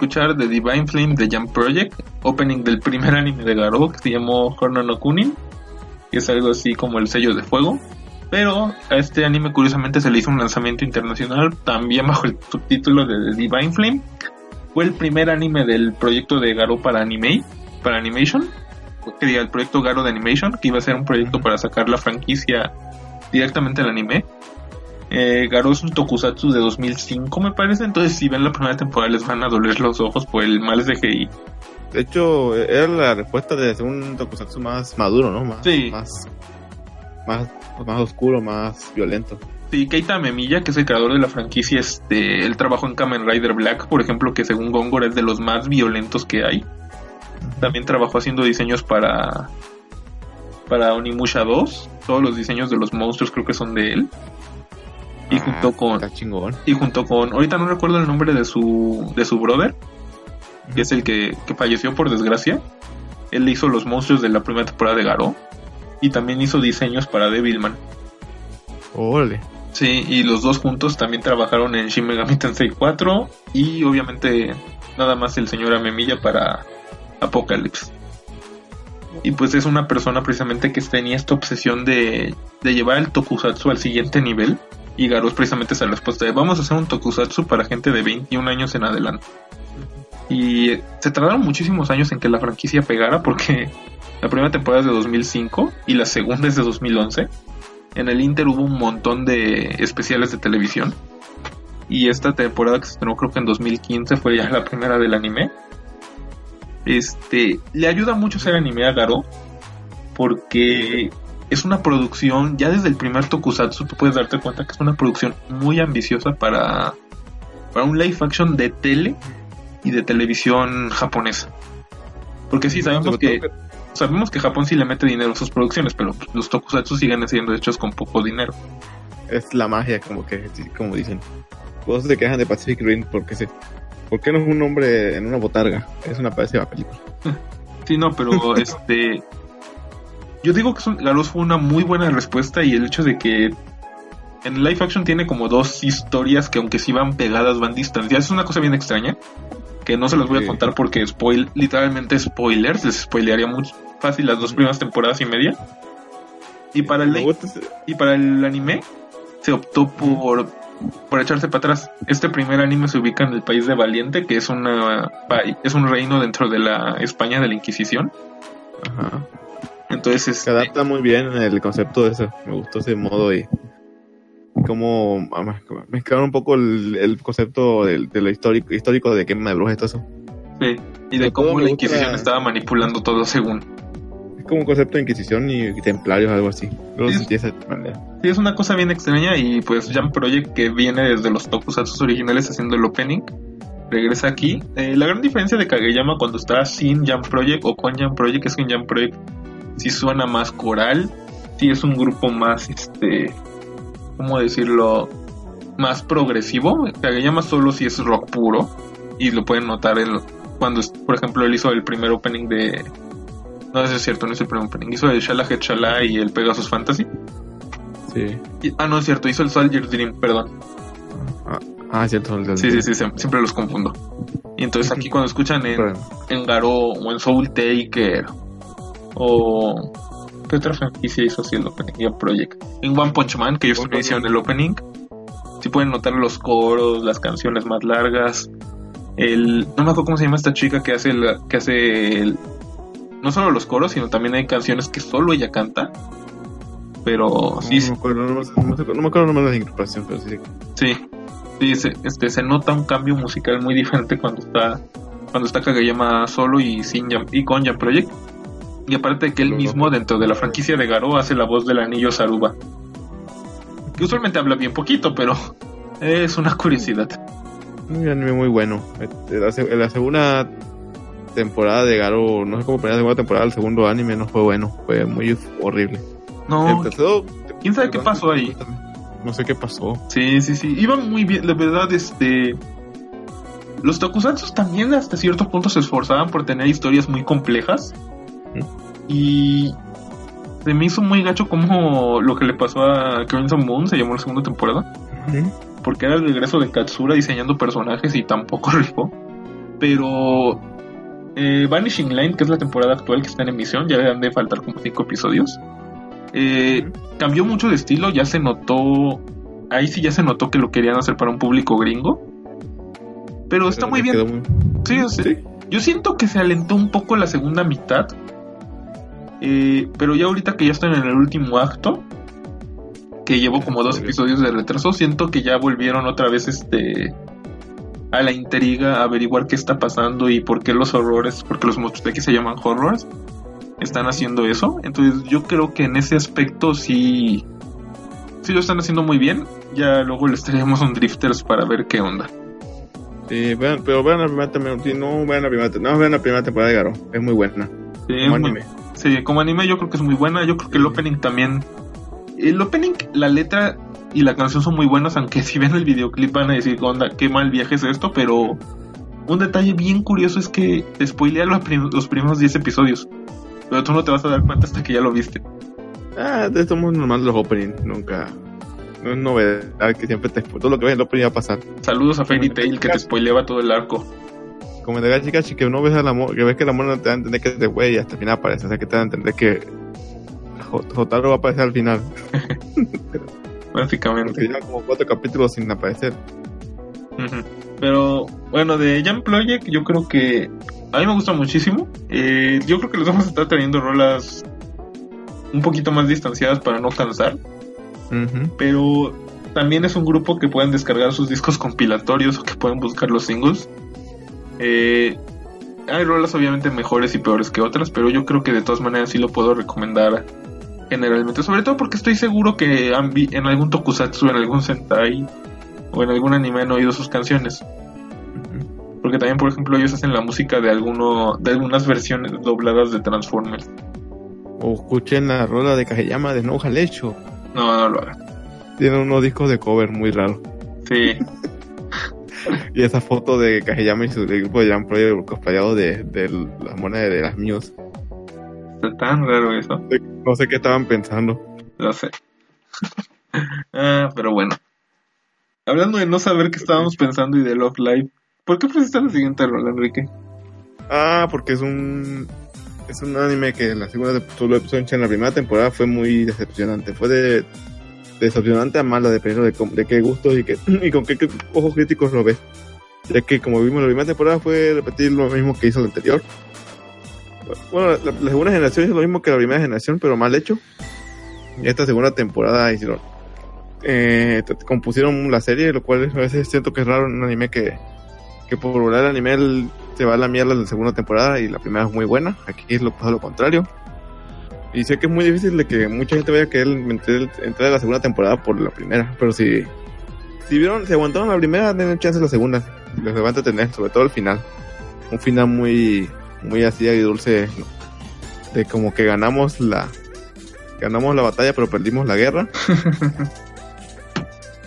Escuchar The Divine Flame de Jump Project, opening del primer [LAUGHS] anime de Garou que se llamó Horno no Kunin, que es algo así como el sello de fuego. Pero a este anime curiosamente se le hizo un lanzamiento internacional también bajo el subtítulo de The Divine Flame. Fue el primer anime del proyecto de Garou para anime, para animation, que diga el proyecto Garo de Animation, que iba a ser un proyecto para sacar la franquicia directamente al anime. Eh, Garo es un tokusatsu de 2005 me parece, entonces si ven la primera temporada les van a doler los ojos por el mal CGI. De hecho, era la respuesta de un tokusatsu más maduro, ¿no? Más, Sí. más, más, más oscuro, más violento. Sí, Keita Memilla, que es el creador de la franquicia, este, él trabajó en Kamen Rider Black, por ejemplo, que según Gongor es de los más violentos que hay. También trabajó haciendo diseños para para Onimusha 2. Todos los diseños de los monstruos creo que son de él. Y Ah, junto con Está chingón. y junto con ahorita no recuerdo el nombre de su de su brother, que es el que, que falleció por desgracia. Él hizo los monstruos de la primera temporada de Garo y también hizo diseños para Devilman. Órale. Sí, y los dos juntos también trabajaron en Shin Megami Tensei 4 y obviamente nada más el señor Amemilla para Apocalypse. Y pues es una persona precisamente que tenía esta obsesión de, de llevar el tokusatsu al siguiente nivel. Y Garo es precisamente esa respuesta de vamos a hacer un tokusatsu para gente de 21 años en adelante. Y se tardaron muchísimos años en que la franquicia pegara porque la primera temporada es de 2005 y la segunda es de 2011. En el Inter hubo un montón de especiales de televisión. Y esta temporada que se estrenó creo que en 2015 fue ya la primera del anime. Este, le ayuda mucho ser anime a Garo porque es una producción, ya desde el primer tokusatsu tú puedes darte cuenta que es una producción muy ambiciosa para, para un live action de tele y de televisión japonesa. Porque sí, sabemos que, sabemos que Japón sí le mete dinero a sus producciones, pero los tokusatsu siguen siendo hechos con poco dinero. Es la magia, como que, como dicen. Todos se quejan de Pacific Rim porque se. ¿Por qué no es un hombre en una botarga? Es una pésima película. [LAUGHS] Sí, no, pero [LAUGHS] este. Yo digo que Garous fue una muy buena respuesta y el hecho de que en live action tiene como dos historias que aunque sí van pegadas, van distanciadas. Es una cosa bien extraña. Que no se los voy a contar porque spoil, literalmente spoilers, les spoilearía muy fácil las dos primeras temporadas y media. Y para el y para el anime se optó por, por echarse para atrás. Este primer anime se ubica en el país de Valiente, que es una es un reino dentro de la España de la Inquisición. Ajá. Entonces Se este, adapta muy bien el concepto de eso. Me gustó ese modo y y cómo ah, mezclaron un poco el, el concepto de, lo histórico, histórico de de brujas y todo eso. sí, y de cómo me la Inquisición estaba manipulando todo según. Como un concepto de Inquisición y Templarios, algo así. Yo lo Sí. sentí de esa manera. Sí, es una cosa bien extraña y pues Jam Project que viene desde los tokusatsu originales haciendo el opening regresa aquí. Eh, la gran diferencia de Kageyama cuando está sin Jam Project o con Jam Project es que en Jam Project sí suena más coral, sí es un grupo más, este, ¿cómo decirlo? Más progresivo. Kageyama solo sí es rock puro y lo pueden notar en cuando, por ejemplo, él hizo el primer opening de... No, eso es cierto, no es el primer opening. Hizo el Shala Shala y el Pegasus Fantasy. Sí. Y- Ah, no es cierto, hizo el Soldier Dream, perdón. Ah, ah, cierto. el Sí, sí, sí, siempre los confundo. Y entonces aquí cuando escuchan en, en Garo o en Soul Taker o... ¿Qué otra franquicia hizo así el opening? Ya Project. En One Punch Man, que ellos One también hicieron el opening. Sí pueden notar los coros, las canciones más largas. El... No me acuerdo cómo se llama esta chica que hace el... Que hace el- no solo los coros, sino también hay canciones que solo ella canta. Pero sí, No, me acuerdo, no, me acuerdo- no me acuerdo el nombre de la incorporación, pero sí. Sí, sí, se, este, se nota un cambio musical muy diferente cuando está cuando está Kageyama solo y sin Jam- y con Jam Project. Y aparte de que él mismo dentro de la franquicia de Garo hace la voz del anillo Saruba. Que usualmente habla bien poquito, pero [LAUGHS] es una curiosidad. Un anime muy bueno. Este, se- la segunda temporada de Garo, no sé cómo poner la segunda temporada, el segundo anime no fue bueno, fue muy horrible. No, El tercero, quién sabe qué pasó ahí. No sé qué pasó. Sí, sí, sí. Iba muy bien, la verdad, este. Los tokusatsu también hasta cierto punto se esforzaban por tener historias muy complejas. ¿Mm? Y se me hizo muy gacho como lo que le pasó a Crimson Moon, se llamó la segunda temporada. Porque era el regreso de Katsura diseñando personajes y tampoco [LAUGHS] rifó. Pero eh, Vanishing Line, que es la temporada actual que está en emisión, ya le han de faltar como cinco episodios. Eh, cambió mucho de estilo, ya se notó. Ahí sí ya se notó que lo querían hacer para un público gringo. Pero está muy bien. Muy- Sí, o sea, Yo siento que se alentó un poco la segunda mitad. Eh, pero ya ahorita que ya están en el último acto, que llevo como dos episodios de retraso, siento que ya volvieron otra vez este a la intriga, a averiguar qué está pasando y por qué los horrores, porque los monstruos de aquí se llaman horrors, están haciendo eso. Entonces yo creo que en ese aspecto sí, sí lo están haciendo muy bien. Ya luego les traemos un drifters para ver qué onda. Sí, vean, pero vean la primera temporada, no vean la primera, no vean la primera temporada de Garo, es muy buena. Sí, Como es muy- anime. Sí, como anime yo creo que es muy buena. Yo creo que el opening también. El opening, la letra y la canción son muy buenas, aunque [LAUGHS] si ven el videoclip van a decir, "¿Qué onda, qué mal viaje es esto, pero un detalle bien curioso es que te spoilea los, prim- los primeros 10 episodios. Pero tú no te vas a dar cuenta hasta que ya lo viste. Ah, de modos normal los openings, nunca. No es novedad que siempre te todo lo que ves en el opening va a pasar. Saludos a Fairy Tail que te spoileaba todo el arco. Como en el Gachi que no ves al amor, que ves que el amor no te da a entender que es de güey y hasta el final aparece, o sea que te da a entender que Jotaro va a aparecer al final. [LAUGHS] Porque Básicamente. llevan como cuatro capítulos sin aparecer. Pero bueno, de Jump Project yo creo que a mí me gusta muchísimo. Eh, yo creo que les vamos a estar trayendo rolas un poquito más distanciadas para no cansar. Pero también es un grupo que pueden descargar sus discos compilatorios o que pueden buscar los singles. Eh, hay rolas obviamente mejores y peores que otras, pero yo creo que de todas maneras sí lo puedo recomendar generalmente. Sobre todo porque estoy seguro que han vi- en algún tokusatsu, en algún sentai o en algún anime han oído sus canciones. Porque también, por ejemplo, ellos hacen la música de alguno de algunas versiones dobladas de Transformers. O escuchen la rola de Kageyama de No Halecho. No, no lo hagan. Tiene unos discos de cover muy raros. Sí, [LAUGHS] Y esa foto de Kageyama y su grupo de Jam Project cosplayado de, de las monedas de las Muse. está tan raro eso. No sé qué estaban pensando. Lo sé. [LAUGHS] ah, pero bueno. Hablando de no saber qué estábamos pensando y de Love Live, ¿por qué pusiste la siguiente rola, Enrique? Ah, porque es un es un anime que la segunda en la primera temporada fue muy decepcionante. Fue de decepcionante a mala dependiendo de, de qué gustos y, qué, [CLEARS THROAT] y con qué, qué ojos críticos lo ves. Ya que como vimos la primera temporada fue repetir lo mismo que hizo la anterior. Bueno, la, la segunda generación hizo lo mismo que la primera generación, pero mal hecho. Esta segunda temporada hicieron eh, compusieron la serie, lo cual a veces siento que es raro en un anime que, que por volar el anime se va a la mierda en la segunda temporada y la primera es muy buena. Aquí es lo lo contrario. Y sé que es muy difícil de que mucha gente vaya a querer entrar a la segunda temporada por la primera. Pero si, si vieron, si aguantaron la primera, tienen chance la segunda. Les va a entretener, sobre todo el final. Un final muy, muy así agridulce. De como que ganamos la, ganamos la batalla pero perdimos la guerra. [LAUGHS]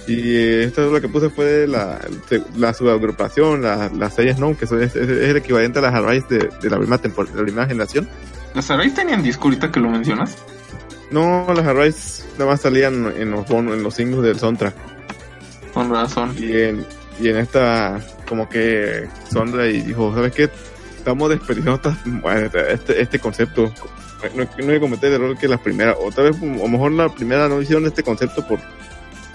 y eh, esta es lo que puse fue la, la subagrupación, la, las series no, que son- es, el equivalente a las Arrays de, de la primera tempor- de la primera generación. ¿Las Arrays tenían disco ahorita que lo mencionas? No, las Arrays nada más salían en los bonos, en los singles del soundtrack. Con razón. Y en, y en esta, como que Sondra y dijo, ¿sabes qué? Estamos desperdiciando este, este concepto. No, no cometer el error que la primera, o tal vez, a lo mejor la primera no hicieron este concepto por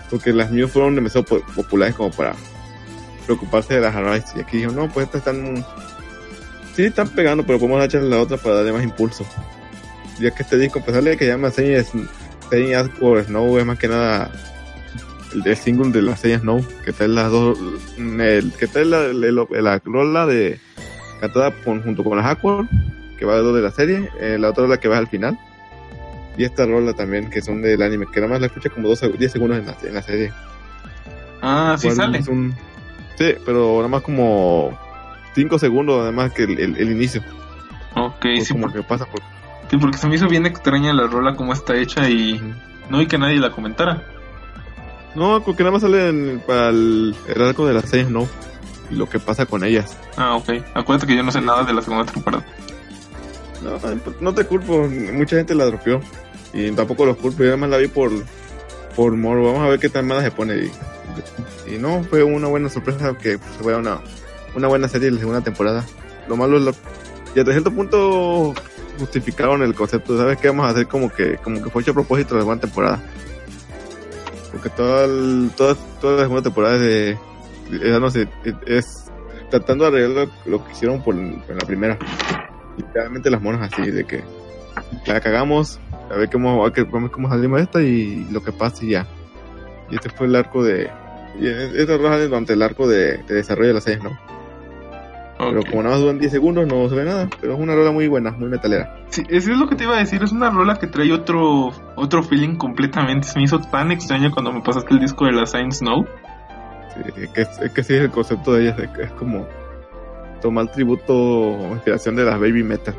porque las news fueron demasiado po- populares como para preocuparse de las Arrays. Y aquí dijo, no, pues estas están, sí están pegando, pero podemos echarle la otra para darle más impulso. Ya que este disco, a pesar de que llama Señas Snow, Snow es más que nada el, single de la serie Snow, que trae las dos, que trae la, la, la rola de cantada con- junto con las Aqua, que va de dos de la serie, eh, la otra rola que va al final, y esta rola también, que son del anime, que nada más la escucha como 12, 10 segundos en la, en la serie. Ah, sí sale. es un- sí, pero nada más como 5 segundos, además que el, el- el inicio, Ok, pues sí, como por- que pasa por... sí, porque se me hizo bien extraña la rola como está hecha y no vi que nadie la comentara. No, porque nada más sale en- para el, el arco de la serie Snow, y lo que pasa con ellas. Ah, ok. Acuérdate que yo no sé nada de la segunda temporada. No, no te culpo, mucha gente la dropeó. Y tampoco los culpo, yo nada más la vi por, por morbo. Vamos a ver qué tan mala se pone. Y, y no, fue una buena sorpresa que se fue una, una buena serie en la segunda temporada. Lo malo es lo, y hasta cierto punto justificaron el concepto. ¿Sabes qué vamos a hacer? Como que, como que fue hecho a propósito de la segunda temporada. Porque toda, el- toda, toda la segunda temporada es de, no sé, es, es tratando de arreglar lo, lo que hicieron por, por la primera literalmente las monas así, de que la cagamos, a ver cómo, a ver cómo, salimos de esta y lo que pasa y ya. Y este fue el arco de... Y esta roja es durante el arco de, de desarrollo de las series, ¿no? Pero Ok. como nada más duran 10 segundos, no se ve nada. Pero es una rola muy buena, muy metalera. Sí, eso es lo que te iba a decir. Es una rola que trae otro otro feeling completamente. Se me hizo tan extraño cuando me pasaste el disco de la Saint Snow. Sí, que, que sí es el concepto de ellas, de que es como tomar tributo o inspiración de las baby metal.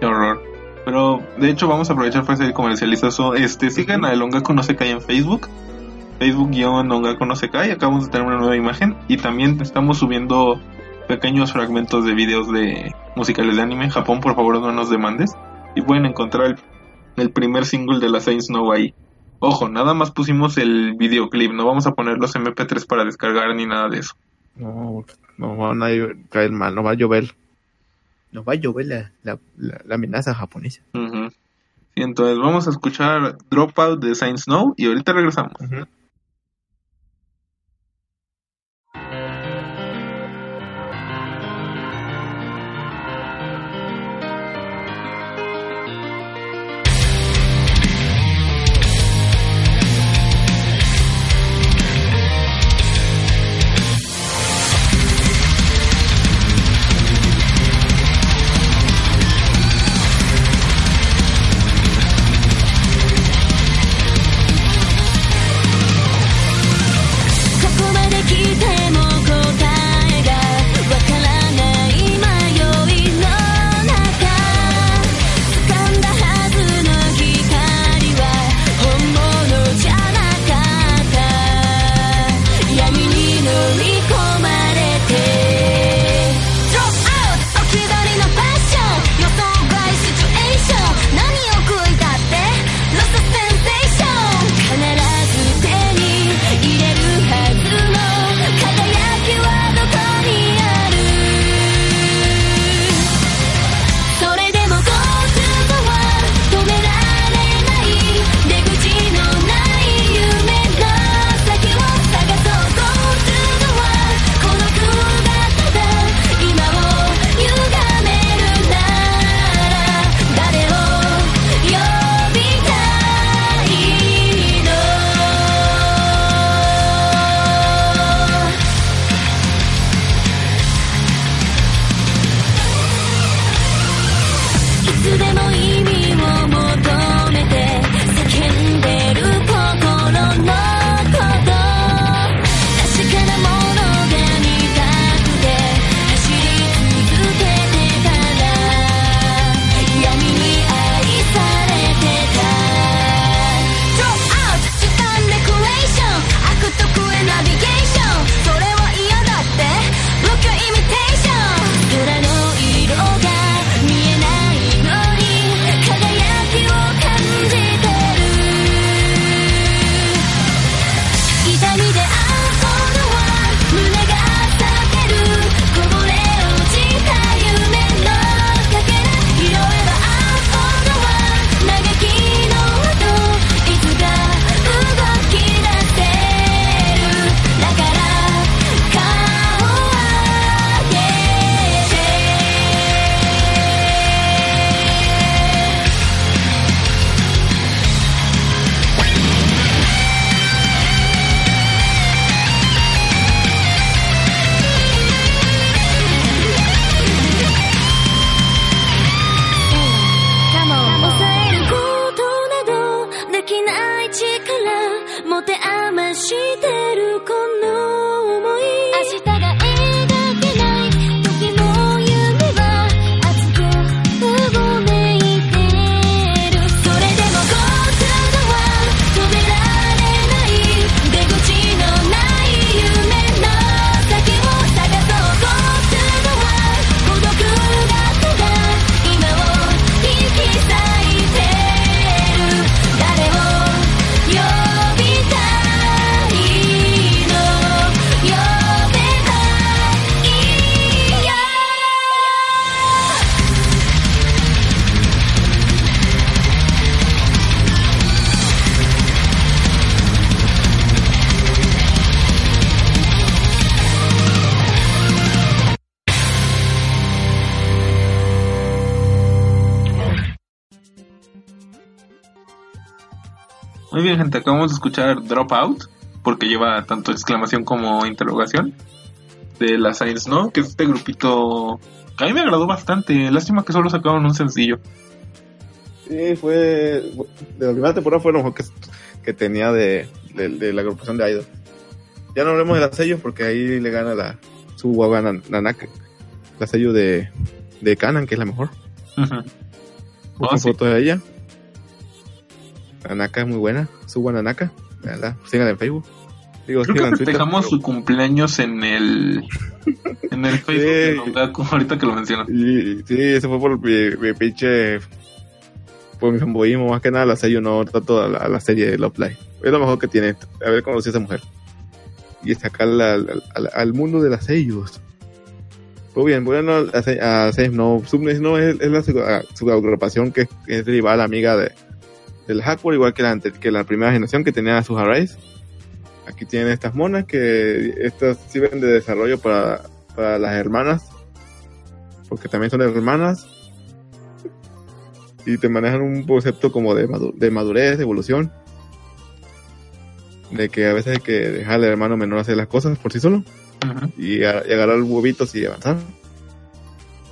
Qué horror. Pero de hecho vamos a aprovechar para hacer comercializazo. Este, sigan a El no se cae en Facebook. Facebook-Ongaku no se cae. Acabamos de tener una nueva imagen. Y también estamos subiendo pequeños fragmentos de videos de musicales de anime. En Japón, por favor, no nos demandes. Y pueden encontrar el, primer single de la Saint Snow ahí. Ojo, nada más pusimos el videoclip. No vamos a poner los MP3 para descargar ni nada de eso. No, no van a caer mal, no va a llover. No va a llover la, la, la, la amenaza japonesa. Ujú. Y entonces vamos a escuchar Dropout de Saint Snow y ahorita regresamos. Ujú.「Muy acabamos de escuchar Dropout, porque lleva tanto exclamación como interrogación, de la Science No, que es este grupito que a mí me agradó bastante. Lástima que solo sacaron un sencillo. Sí, fue. De la primera temporada fue lo mejor que, que tenía de, de, de la agrupación de Idol. Ya no hablemos de la sello porque ahí le gana la su guagua Nan- Nanaka. La sello de, de Canon, que es la mejor. Busquen Oh, sí. fotos de ella. Nanaka es muy buena. Suba Nanaka. ¿Verdad? Síganla en Facebook. Digo, Creo que festejamos su cumpleaños en el en el Facebook de Sí. Ahorita que lo mencionas. Y, sí, eso fue por mi, mi pinche. Por mi fanboyismo, más que nada la sello, no tanto a la, a la serie de Love Live. Es lo mejor que tiene haber conocido a esa mujer. Y sacarla al, al, al mundo de las sellos. Pues bien, bueno, a, a Save No. Subnes No es, es la su, a- su agrupación que es rival amiga de, del Hardcore, igual que la, que la primera generación que tenía sus arrays. Aquí tienen estas monas que estas sirven de desarrollo para, para las hermanas porque también son hermanas y te manejan un concepto como de, madu- de madurez, de evolución, de que a veces hay que dejar al hermano menor hacer las cosas por sí solo Ujú. y, a- y agarrar huevitos y avanzar.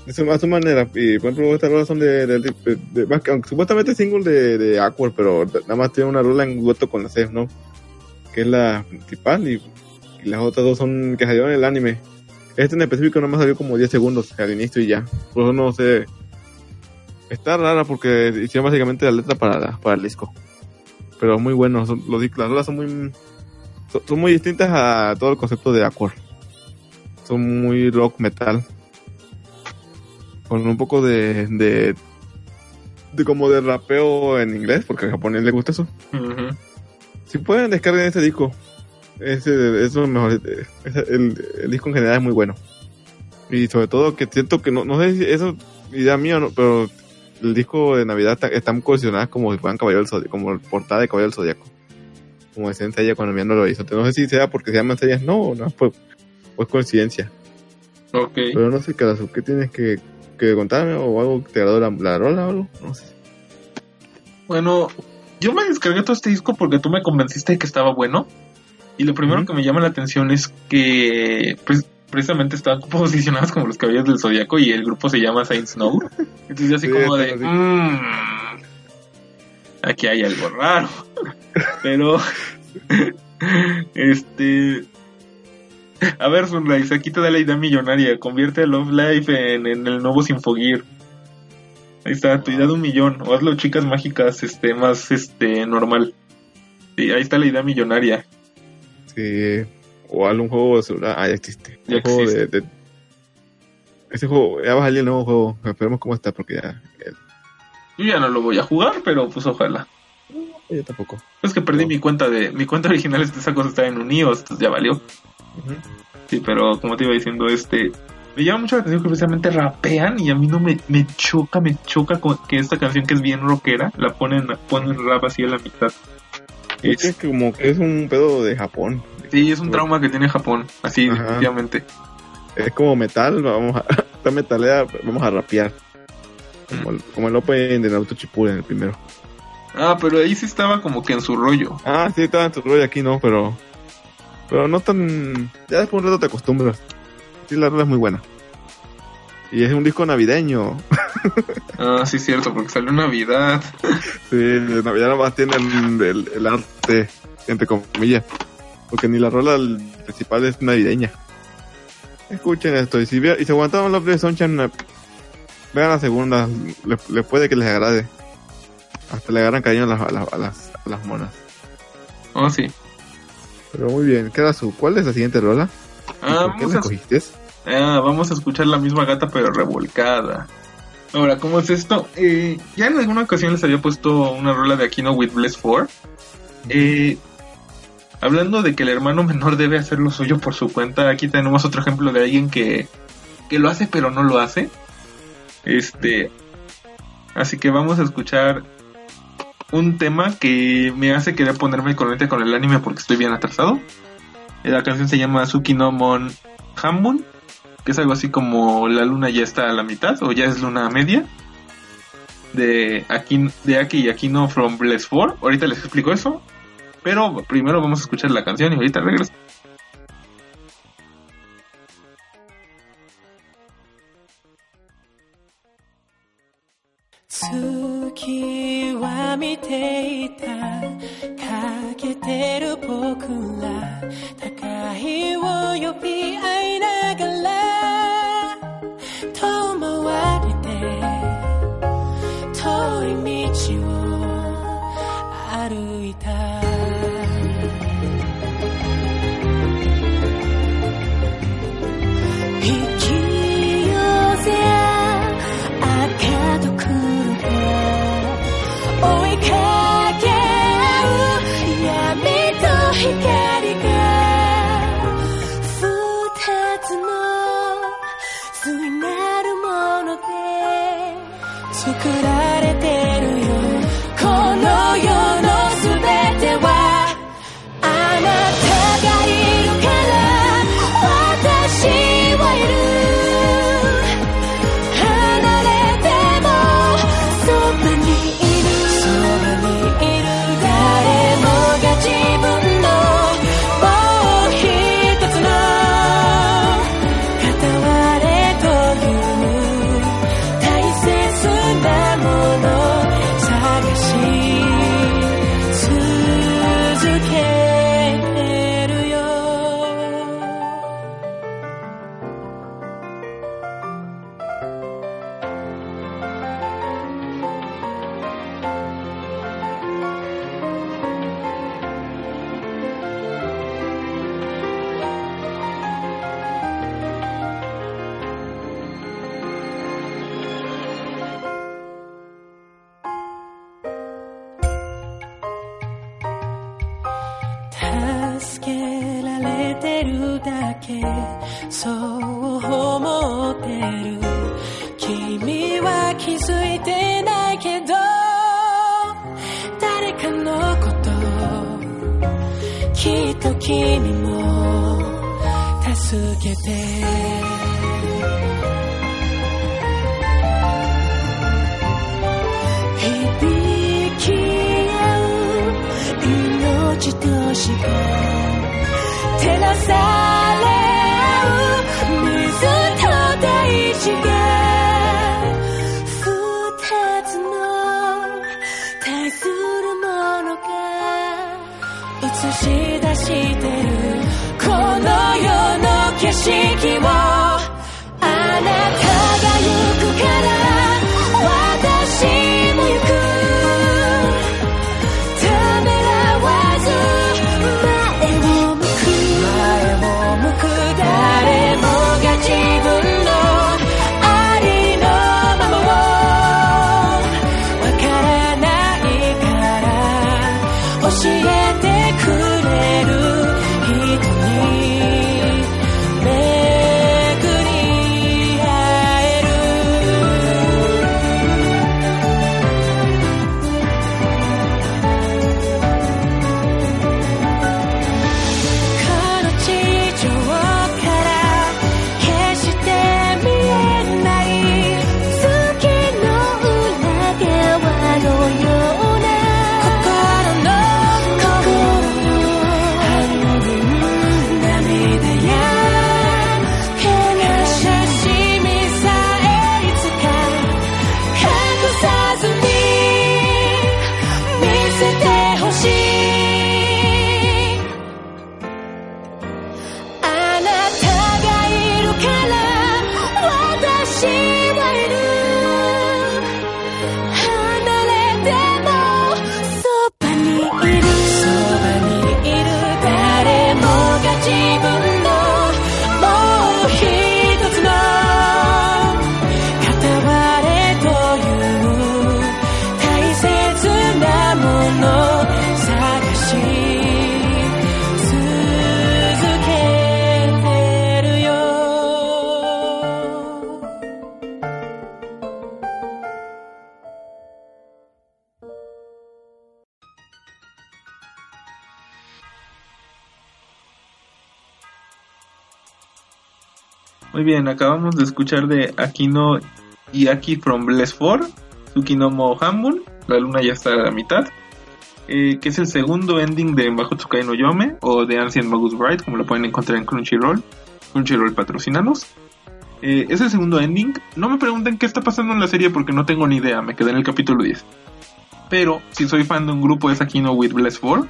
A su manera. Y por ejemplo, estas rolas son de, de, de- más supuestamente es single de, de pero nada más tiene una rola en dueto con la Sef, ¿no? Que es la principal y, las otras dos son que salieron en el anime. Este en específico no me salió como 10 segundos al inicio y ya. Por eso no sé. Está rara porque hicieron básicamente la letra para, para el disco. Pero muy bueno. Las rolas son muy, son, muy distintas a todo el concepto de Awkward. Son muy rock metal. Con un poco de, de, de como de rapeo en inglés, porque al japonés le gusta eso. Si pueden descargar ese disco, ese es lo mejor. ese- el, el disco en general es muy bueno. Y sobre todo que siento que no, no sé si eso idea mía, no, pero el disco de Navidad está, están coleccionadas como si fueran Caballero del Zodiaco, como el portada de Caballero del Zodiaco. Como decían ella cuando mirando el horizonte. No sé si sea porque se llaman sellas, no, o no, pues, pues coincidencia. Ok. Pero no sé, ¿qué tienes que, que contarme o algo que te agradó la, la rola o algo? No sé. Bueno, yo me descargué todo este disco porque tú me convenciste de que estaba bueno. Y lo primero que me llama la atención es que pues, precisamente estaban [LAUGHS] posicionados como los caballeros del zodiaco y el grupo se llama Saint Snow. Entonces yo así Sí, como de, así. "Mm, aquí hay algo raro. [LAUGHS] Pero, [LAUGHS] este... [LAUGHS] A ver, Sunrise, aquí te da la idea millonaria. Convierte a Love Life en, en el nuevo Sinfogear. Ahí está, tu idea de un millón. O hazlo chicas mágicas, este, más este normal. Sí, ahí está la idea millonaria. Sí, o algún juego de celular. Ah, ya existe. Ya Un juego existe. de, de- Ese juego, ya va a salir el nuevo juego. Esperemos cómo está, porque ya. Yo ya no lo voy a jugar, pero pues ojalá. yo tampoco. Es que perdí No. mi cuenta de. Mi cuenta original es de esa cosa estaba en un iOS, entonces ya valió. Sí, pero como te iba diciendo, este. Me llama mucho la atención que precisamente rapean y a mí no me, me choca, me choca con que esta canción que es bien rockera la ponen, ponen rap así a la mitad. Es que Es, como que es un pedo de Japón. sí, es un trauma que tiene Japón, así Ajá. definitivamente. Es como metal, vamos a. [LAUGHS] Esta metalera, vamos a rapear. Como el, como el Open de Naruto Shippuden, el primero. Ah, pero ahí sí estaba como que en su rollo. Ah, sí, estaba en tu rollo aquí, no, pero. Pero no tan. Ya después de un rato te acostumbras. Sí, la rola es muy buena. Y es un disco navideño. [LAUGHS] Ah, sí, cierto, porque salió Navidad. Sí, de Navidad nomás tiene el, el- el arte, entre comillas. Porque ni la rola principal es navideña. Escuchen esto, y si y se aguantaron Love de Sunshine, eh, vean la segunda, les, les puede que les agrade. Hasta le agarran cariño a las, a las, a las, a las monas. Oh, sí. Pero muy bien, ¿qué era su? ¿Cuál es la siguiente rola? ¿Y Ah, ¿Por qué la a, escogiste? ah, vamos a escuchar la misma gata pero revolcada. Ahora, ¿cómo es esto? Eh, ya en alguna ocasión les había puesto una rola de Aquino with Bless 4. Eh, hablando de que el hermano menor debe hacer lo suyo por su cuenta, aquí tenemos otro ejemplo de alguien que, que lo hace pero no lo hace. Este, así que vamos a escuchar un tema que me hace querer ponerme corriente con el anime porque estoy bien atrasado. Eh, la canción se llama Suki no Mon Hambun, que es algo así como la luna ya está a la mitad o ya es luna media. De Aki, de Aki y Akino from Bless 4. Ahorita les explico eso. Pero primero vamos a escuchar la canción y ahorita regreso. 月は見ていた欠けてる僕ら高いを呼び合いながら遠回りで遠い道を歩いた。acabamos de escuchar de Akino Iaki from Bless 4, Tsukinomo Hambun, La Luna ya está a la mitad, eh, que es el segundo ending de Mahotsukai no Yome o de Ancient Magus Bride, como lo pueden encontrar en Crunchyroll. Crunchyroll patrocinanos. Eh, es el segundo ending. No me pregunten qué está pasando en la serie porque no tengo ni idea, me quedé en el capítulo 10. Pero si soy fan de un grupo es Akino with Bless 4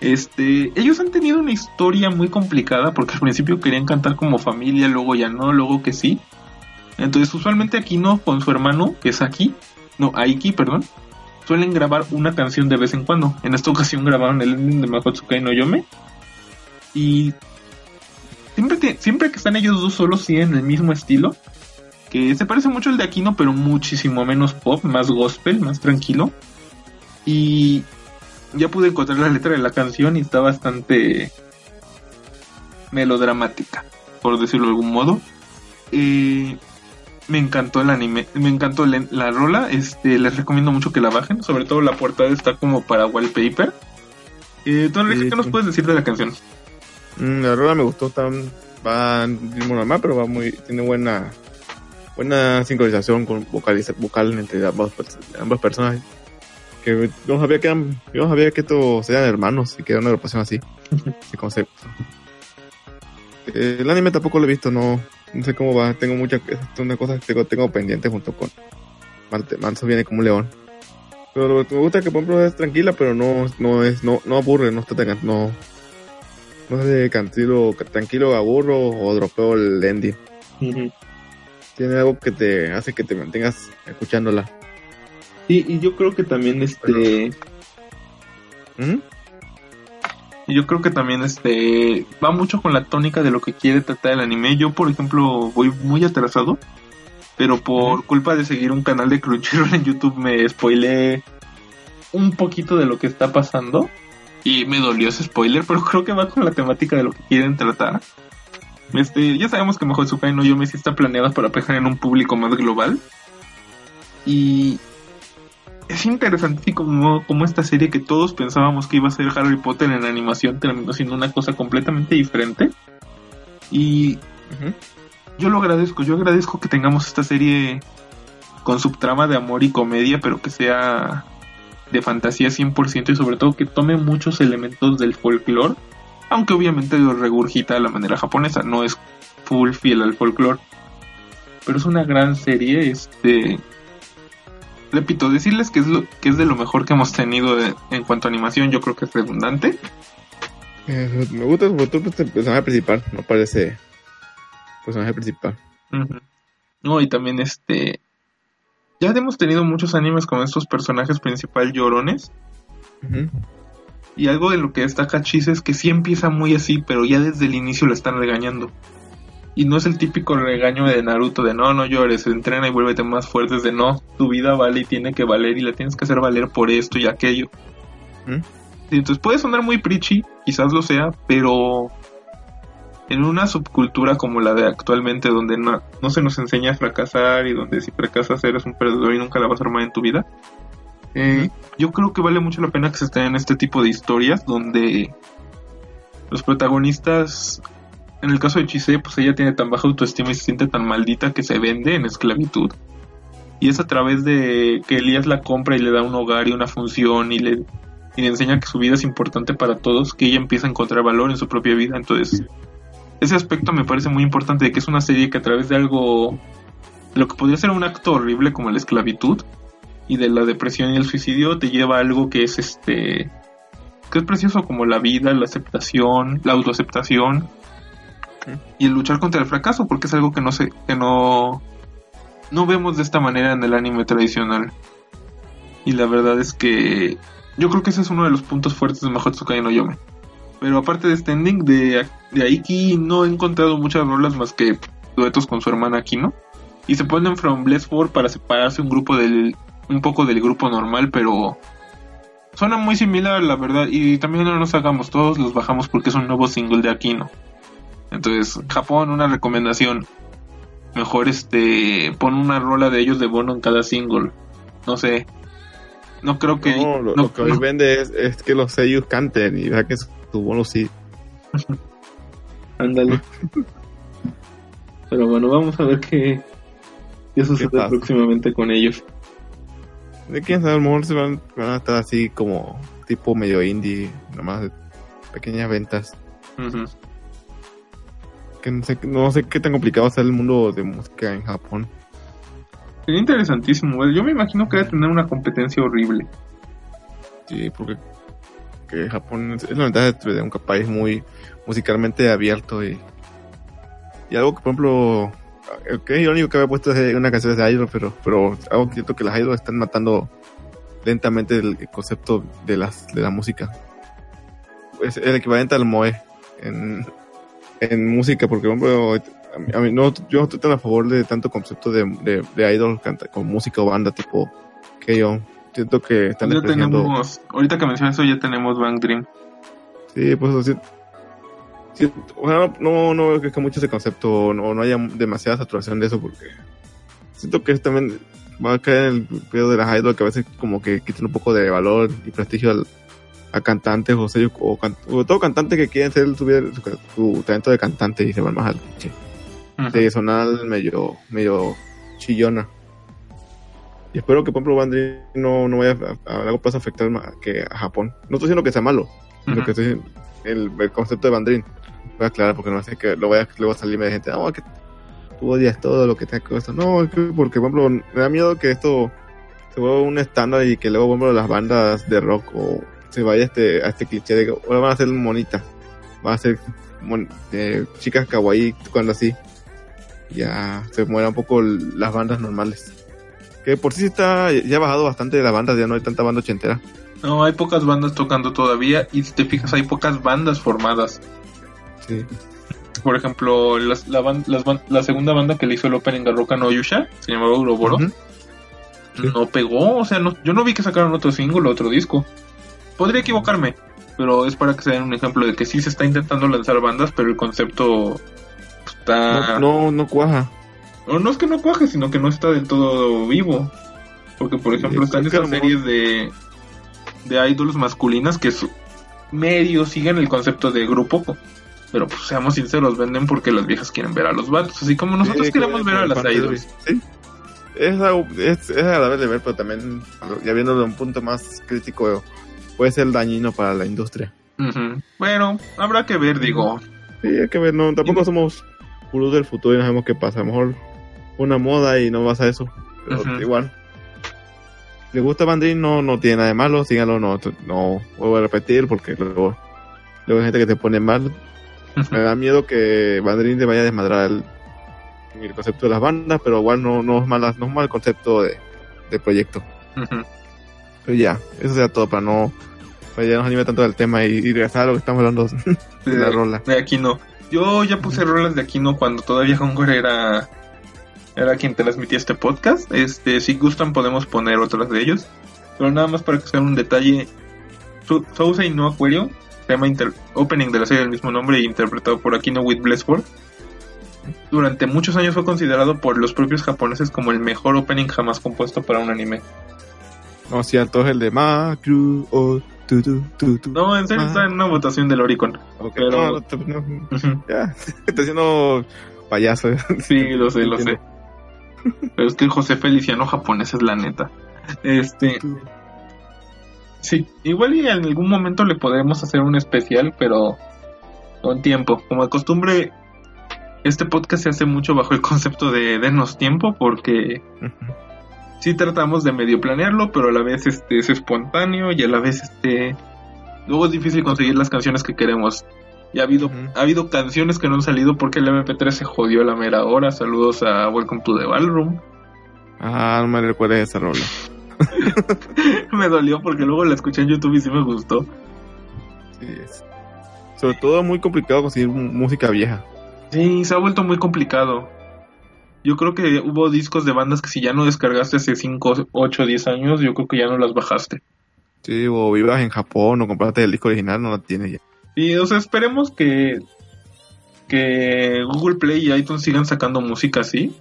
este, ellos han tenido una historia muy complicada porque al principio querían cantar como familia, luego ya no, luego que sí. Entonces, usualmente Akino con su hermano, que es Aki, no, Aiki, perdón, suelen grabar una canción de vez en cuando. En esta [LAUGHS] ocasión grabaron el ending de Mahotsukai no Yome. Y siempre, te- siempre que están ellos dos solos, sí, en el mismo estilo. Que se parece mucho al de Aquino, pero muchísimo menos pop, más gospel, más tranquilo. Y ya pude encontrar la letra de la canción y está bastante melodramática, por decirlo de algún modo. Eh, me encantó el anime, me encantó la, la rola, este, les recomiendo mucho que la bajen, sobre todo la portada está como para wallpaper. Eh, tú, Sí, ¿qué nos puedes decir de la canción? Mm, la rola me gustó, tan, va en ritmo normal, pero va muy, tiene buena, buena sincronización con vocaliza, vocal entre ambas, ambas personas. Que yo no sabía que eran, yo no sabía que estos eran hermanos y que era una agrupación así, [LAUGHS] de concepto. Eh, El anime tampoco lo he visto, no, no sé cómo va, tengo muchas, una cosa que tengo, tengo pendiente junto con Manso viene como un león. Pero lo que me gusta es que por ejemplo es tranquila, pero no, no es, no, no aburre, no está tan, no, no sé tranquilo, tranquilo aburro o dropeo el ending. Tiene algo que te hace que te mantengas escuchándola. Sí, y yo creo que también este ¿Mm? Y yo creo que también este va mucho con la tónica de lo que quiere tratar el anime. Yo, por ejemplo, voy muy atrasado, pero por culpa de seguir un canal de Crunchyroll en YouTube me spoileé un poquito de lo que está pasando y me dolió ese spoiler, pero creo que va con la temática de lo que quieren tratar. Este, ya sabemos que Mahotsukai no Yome sí está planeada para pegar en un público más global. Y es interesante como, como esta serie que todos pensábamos que iba a ser Harry Potter en animación terminó siendo una cosa completamente diferente. Y yo lo agradezco, yo agradezco que tengamos esta serie con subtrama de amor y comedia, pero que sea de fantasía 100% y sobre todo que tome muchos elementos del folclore, aunque obviamente lo regurgita de la manera japonesa, no es full fiel al folclore. Pero es una gran serie, este repito, decirles que es lo que es de lo mejor que hemos tenido de- en cuanto a animación, yo creo que es redundante. Eh, me gusta sobre todo este personaje principal, no parece personaje principal. No, y también este. Ya hemos tenido muchos animes con estos personajes principal llorones. Y algo de lo que destaca Chis es que sí empieza muy así, pero ya desde el inicio lo están regañando. Y no es el típico regaño de Naruto de no, no llores, entrena y vuélvete más fuerte. Es de no, tu vida vale y tiene que valer y la tienes que hacer valer por esto y aquello. ¿Mm? Entonces puede sonar muy preachy, quizás lo sea, pero en una subcultura como la de actualmente, donde no, no se nos enseña a fracasar y donde si fracasas eres un perdedor y nunca la vas a armar en tu vida, eh, yo creo que vale mucho la pena que se estén en este tipo de historias donde los protagonistas, en el caso de Chise, pues ella tiene tan baja autoestima y se siente tan maldita que se vende en esclavitud. Y es a través de que Elías la compra y le da un hogar y una función y le, y le enseña que su vida es importante para todos, que ella empieza a encontrar valor en su propia vida. Entonces, ese aspecto me parece muy importante de que es una serie que a través de algo, lo que podría ser un acto horrible como la esclavitud y de la depresión y el suicidio, te lleva a algo que es este, que es precioso como la vida, la aceptación, la autoaceptación y el luchar contra el fracaso, porque es algo que no sé, que no, no vemos de esta manera en el anime tradicional. Y la verdad es que yo creo que ese es uno de los puntos fuertes de Mahotsukai no Yome. Pero aparte de este de, de Aiki, no he encontrado muchas rolas más que duetos con su hermana Akino. Y se ponen From Bless 4 para separarse un grupo del, un poco del grupo normal, pero suena muy similar, la verdad. Y también no nos hagamos, todos los bajamos porque es un nuevo single de Akino. Entonces, Japón, una recomendación. Mejor este, pon una rola de ellos de bono en cada single. No sé. No creo que. No, lo, no- lo que hoy no- vende es, es que los sellos canten y vea que su bono sí. [LAUGHS] Ándale. Pero bueno, vamos a ver qué, qué sucede pasa? próximamente con ellos. De quién sabe, a lo mejor se van, van a estar así como tipo medio indie, nomás de pequeñas ventas. Ujú. Que no sé, no sé qué tan complicado ser el mundo de música en Japón. Sería interesantísimo. Yo me imagino que debe tener una competencia horrible. Sí, porque que Japón es, la ventaja de un país muy musicalmente abierto y, y algo que, por ejemplo, que es irónico que había puesto es una canción de Idol, pero, pero algo siento que las idols están matando lentamente el concepto de las de la música. Es el equivalente al Moe en, en música, porque, por ejemplo, a mí, no, yo no estoy tan a favor de tanto concepto de, de, de idol canta, con música o banda tipo K.O. Siento que están Ya tenemos, ahorita que mencionas eso, ya tenemos Bang Dream. Sí, pues así. Sí, no, no veo que mucho ese concepto, no, no haya demasiada saturación de eso, porque siento que también va a caer en el pedo de las idols que a veces como que quitan un poco de valor y prestigio al, a cantantes o, sellos- o, can- o todo cantante que quieren ser su, su, su talento de cantante y se van más al de sonar medio, medio chillona. Y espero que, por ejemplo, Bandri no, no vaya a, a largo plazo a afectar más que a Japón. No estoy diciendo que sea malo, lo Ujú. que estoy diciendo- el, el concepto de Bandrin. Voy a aclarar porque no sé que lo voy a, luego a salirme de gente. No, que tú odias todo lo que te con esto. No, es que porque, por ejemplo, me da miedo que esto se vuelva un estándar y que luego, por ejemplo, las bandas de rock o se vaya este, a este cliché de que ahora van a ser monitas. Van a ser mon- eh, chicas kawaii tocando así ya se mueran un poco las bandas normales. Que por sí está, ya ha bajado bastante de las bandas, ya no hay tanta banda ochentera. No, hay pocas bandas tocando todavía y si te fijas hay pocas bandas formadas. Sí. Por ejemplo, las- la, ban- las ban- la segunda banda que le hizo el opening a Roka no Yusha se llamaba Uroboro. Sí. No pegó, o sea, no, yo no vi que sacaron otro single, otro disco. Podría equivocarme, pero es para que se den un ejemplo de que sí se está intentando lanzar bandas, pero el concepto está... No, no, no cuaja. O no es que no cuaje, sino que no está del todo vivo. Porque, por Sí, ejemplo, están esas lo series de, de idols masculinas que su- medio siguen el concepto de grupo. Pero, pues, seamos sinceros, venden porque las viejas quieren ver a los vatos. Así como nosotros Sí, queremos ver a las idols. Sí. Es, es, es agradable de ver, pero también, ya viéndolo de un punto más crítico, puede ser dañino para la industria. Ujú. Bueno, habrá que ver, digo. Sí, hay que ver, no, tampoco somos gurús del futuro y no sabemos qué pasa. A lo mejor una moda y no vas a eso. Pero Ujú. igual. Si les gusta Bandrin, no, no tiene nada de malo, síganlo, no, no vuelvo a repetir porque luego, luego hay gente que te pone mal. Me da miedo que Bandrin te vaya a desmadrar el, el concepto de las bandas, pero igual no, no es mala, no es mal concepto de, de proyecto. Pero ya, eso sería todo para no, para ya no nos anime tanto del tema y, y regresar a lo que estamos hablando [LAUGHS] de la rola. De Aquino. Yo ya puse rolas de Aquino cuando todavía Hongor era era quien transmitía este podcast. Este, si gustan podemos poner otras de ellos. Pero nada más para que sea un detalle. Su- Sousei no Aquario, tema inter- opening de la serie del mismo nombre y interpretado por Aquino with Blessford. Durante muchos años fue considerado por los propios japoneses como el mejor opening jamás compuesto para un anime. No, cierto, es el de Macru o tu tu tu tu. No, en serio está en una votación del Oricon. Ok, pero- no, no, [LAUGHS] ya, [LAUGHS] está haciendo payaso. [LAUGHS] Sí, lo sé, lo sé. Pero es que José Feliciano japonés es la neta. Este, sí, igual y en algún momento le podremos hacer un especial, pero con tiempo. Como de costumbre, este podcast se hace mucho bajo el concepto de denos tiempo, porque. Sí tratamos de medio planearlo, pero a la vez este es espontáneo y a la vez este luego es difícil conseguir las canciones que queremos. Y ha habido, ha habido canciones que no han salido porque el MP3 se jodió a la mera hora. Saludos a Welcome to the Ballroom. Ah, no me recuerdes esa rola. [LAUGHS] me dolió porque luego la escuché en YouTube y sí me gustó. Sí, es. Sobre todo muy complicado conseguir música vieja. Sí, se ha vuelto muy complicado. Yo creo que hubo discos de bandas que si ya no descargaste hace 5, 8, 10 años, yo creo que ya no las bajaste. Sí, o vivas en Japón o compraste el disco original, no lo tienes ya. Y, o sea, esperemos que, que Google Play y iTunes sigan sacando música así.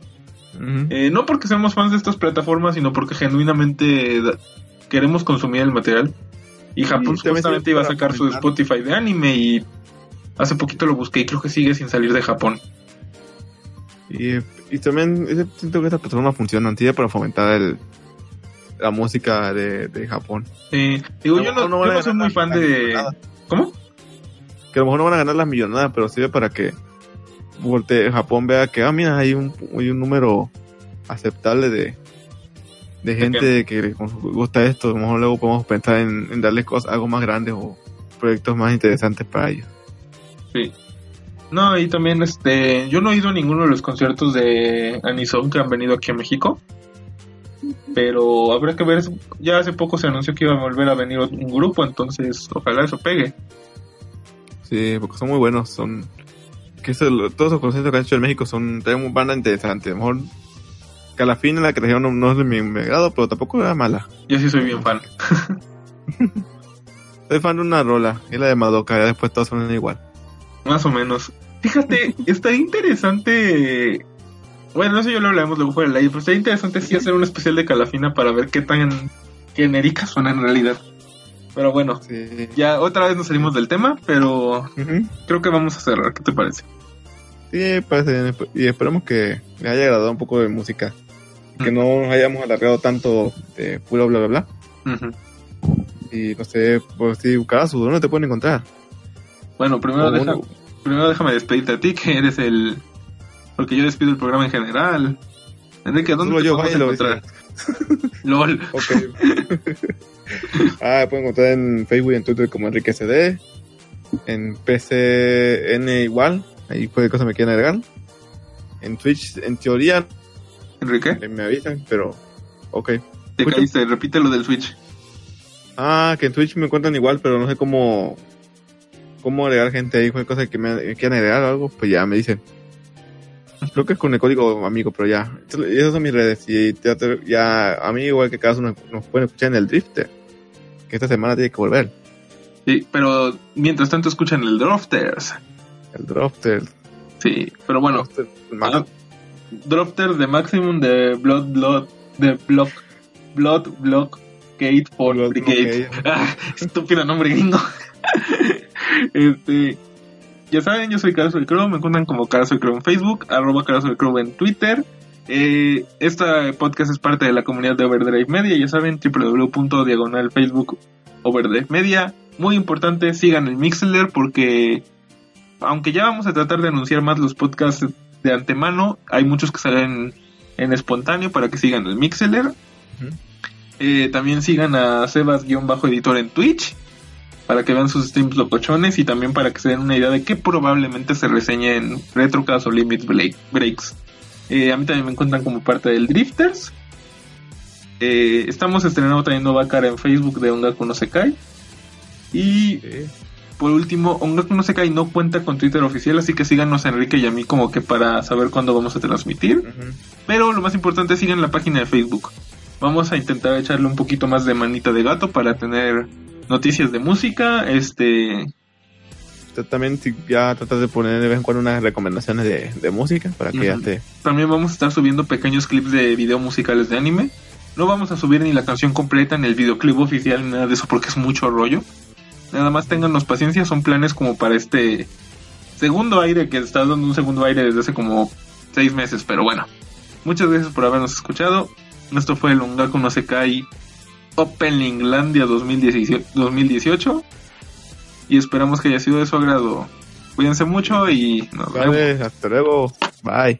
Eh, no porque seamos fans de estas plataformas, sino porque genuinamente queremos consumir el material. Y Japón sirve iba a sacar su. Spotify de anime y hace poquito lo busqué y creo que sigue sin salir de Japón. Y, y también siento que estas plataformas funcionan, tiene para fomentar el, la música de, de Japón. Eh, digo, yo no, no yo van a no soy muy fan de... ¿Cómo? Que a lo mejor no van a ganar las millonadas, pero sirve para que volte- Japón vea que, ah, mira, hay un, hay un número aceptable de, de gente que le gusta esto. A lo mejor luego podemos pensar en, en darles cosas, algo más grandes o proyectos más interesantes para ellos. Sí. No, y también este, yo no he ido a ninguno de los conciertos de Anison que han venido aquí a México. Pero habrá que ver, ya hace poco se anunció que iba a volver a venir un grupo, entonces ojalá eso pegue. Sí, porque son muy buenos, son... Que eso, todos los conciertos que han hecho en México son traen banda interesante. A lo mejor Calafina, la que trajeron, no, no es de mi, mi agrado, pero tampoco era mala. Yo sí soy bien fan. [LAUGHS] Soy fan de una rola, es la de Madoka, ya después todas son igual. Más o menos. Fíjate, [LAUGHS] está interesante. Bueno, eso yo lo hablaremos luego fuera del aire, pero está interesante sí hacer un especial de Calafina para ver qué tan genéricas son en realidad. Pero bueno, Sí. ya otra vez nos salimos del tema, pero creo que vamos a cerrar. ¿Qué te parece? Sí, parece bien. esp- Y esperemos que le haya agradado un poco de música. Que no nos hayamos alargado tanto de puro bla bla bla. Ujú. Y no sé, pues si Karasu, ¿dónde te pueden encontrar? Bueno, primero, deja- primero déjame despedirte a ti, que eres el... Porque yo despido el programa en general. Enrique, ¿dónde Solo te yo, podemos vaya, lo encontrar? [LAUGHS] LOL. Ok. ah, pueden encontrar en Facebook y en Twitter como Enrique CD. En PCN igual. Ahí puede cosas me quieren agregar. En Twitch, en teoría, Enrique, eh, me avisan, pero. Ok. te Escucha. caíste, repite lo del Switch. Ah, que en Twitch me encuentran igual, pero no sé cómo. Cómo agregar gente ahí. Cualquier cosa que me, me quieran agregar o algo, pues ya me dicen. Creo que es con el código amigo, pero ya. Esas son mis redes. Y ya, ya a mí, igual que cada uno, nos pueden escuchar en el Drifter. Que esta semana tiene que volver. Sí, pero mientras tanto escuchan el Drofters. El Drifter. Sí, pero bueno, Drifter, ah, de Maximum de Blood Blood de Block Blood Block Gate for Blood Brigade. Ah, estúpido nombre gringo. [LAUGHS] este, ya saben, yo soy Carazo de Crow, me encuentran como Carazo de Crow en Facebook, arroba Carazo de Crow en Twitter. Eh, esta podcast es parte de la comunidad de Overdrive Media, ya saben, www.diagonal Facebook Overdrive Media. Muy importante, sigan el Mixler porque aunque ya vamos a tratar de anunciar más los podcasts de antemano, hay muchos que salen en espontáneo para que sigan el Mixler. Eh, también sigan a Sebas-editor en Twitch para que vean sus streams locochones y también para que se den una idea de qué probablemente se reseñe en Retrocast o Limit Break- Breaks. Eh, a mí también me encuentran como parte del Drifters. Eh, estamos estrenando también nueva cara en Facebook de Ongaku no Sekai. Y por último, Ongaku no Sekai no cuenta con Twitter oficial, así que síganos a Enrique y a mí como que para saber cuándo vamos a transmitir. Pero lo más importante, sigan la página de Facebook. Vamos a intentar echarle un poquito más de manita de gato para tener noticias de música. Este, también si ya tratas de poner de vez en cuando unas recomendaciones de, de música para que ya te... también vamos a estar subiendo pequeños clips de video musicales de anime. No vamos a subir ni la canción completa, ni el videoclip oficial, ni nada de eso porque es mucho rollo. Nada más téngannos paciencia, son planes como para este segundo aire que está dando un segundo aire desde hace como seis meses, pero bueno. Muchas gracias por habernos escuchado. Esto fue el Ongaku no Sekai Openinglandia 2018, 2018 y esperamos que haya sido de su agrado. Cuídense mucho y nos vemos. Vale, hasta luego. Bye.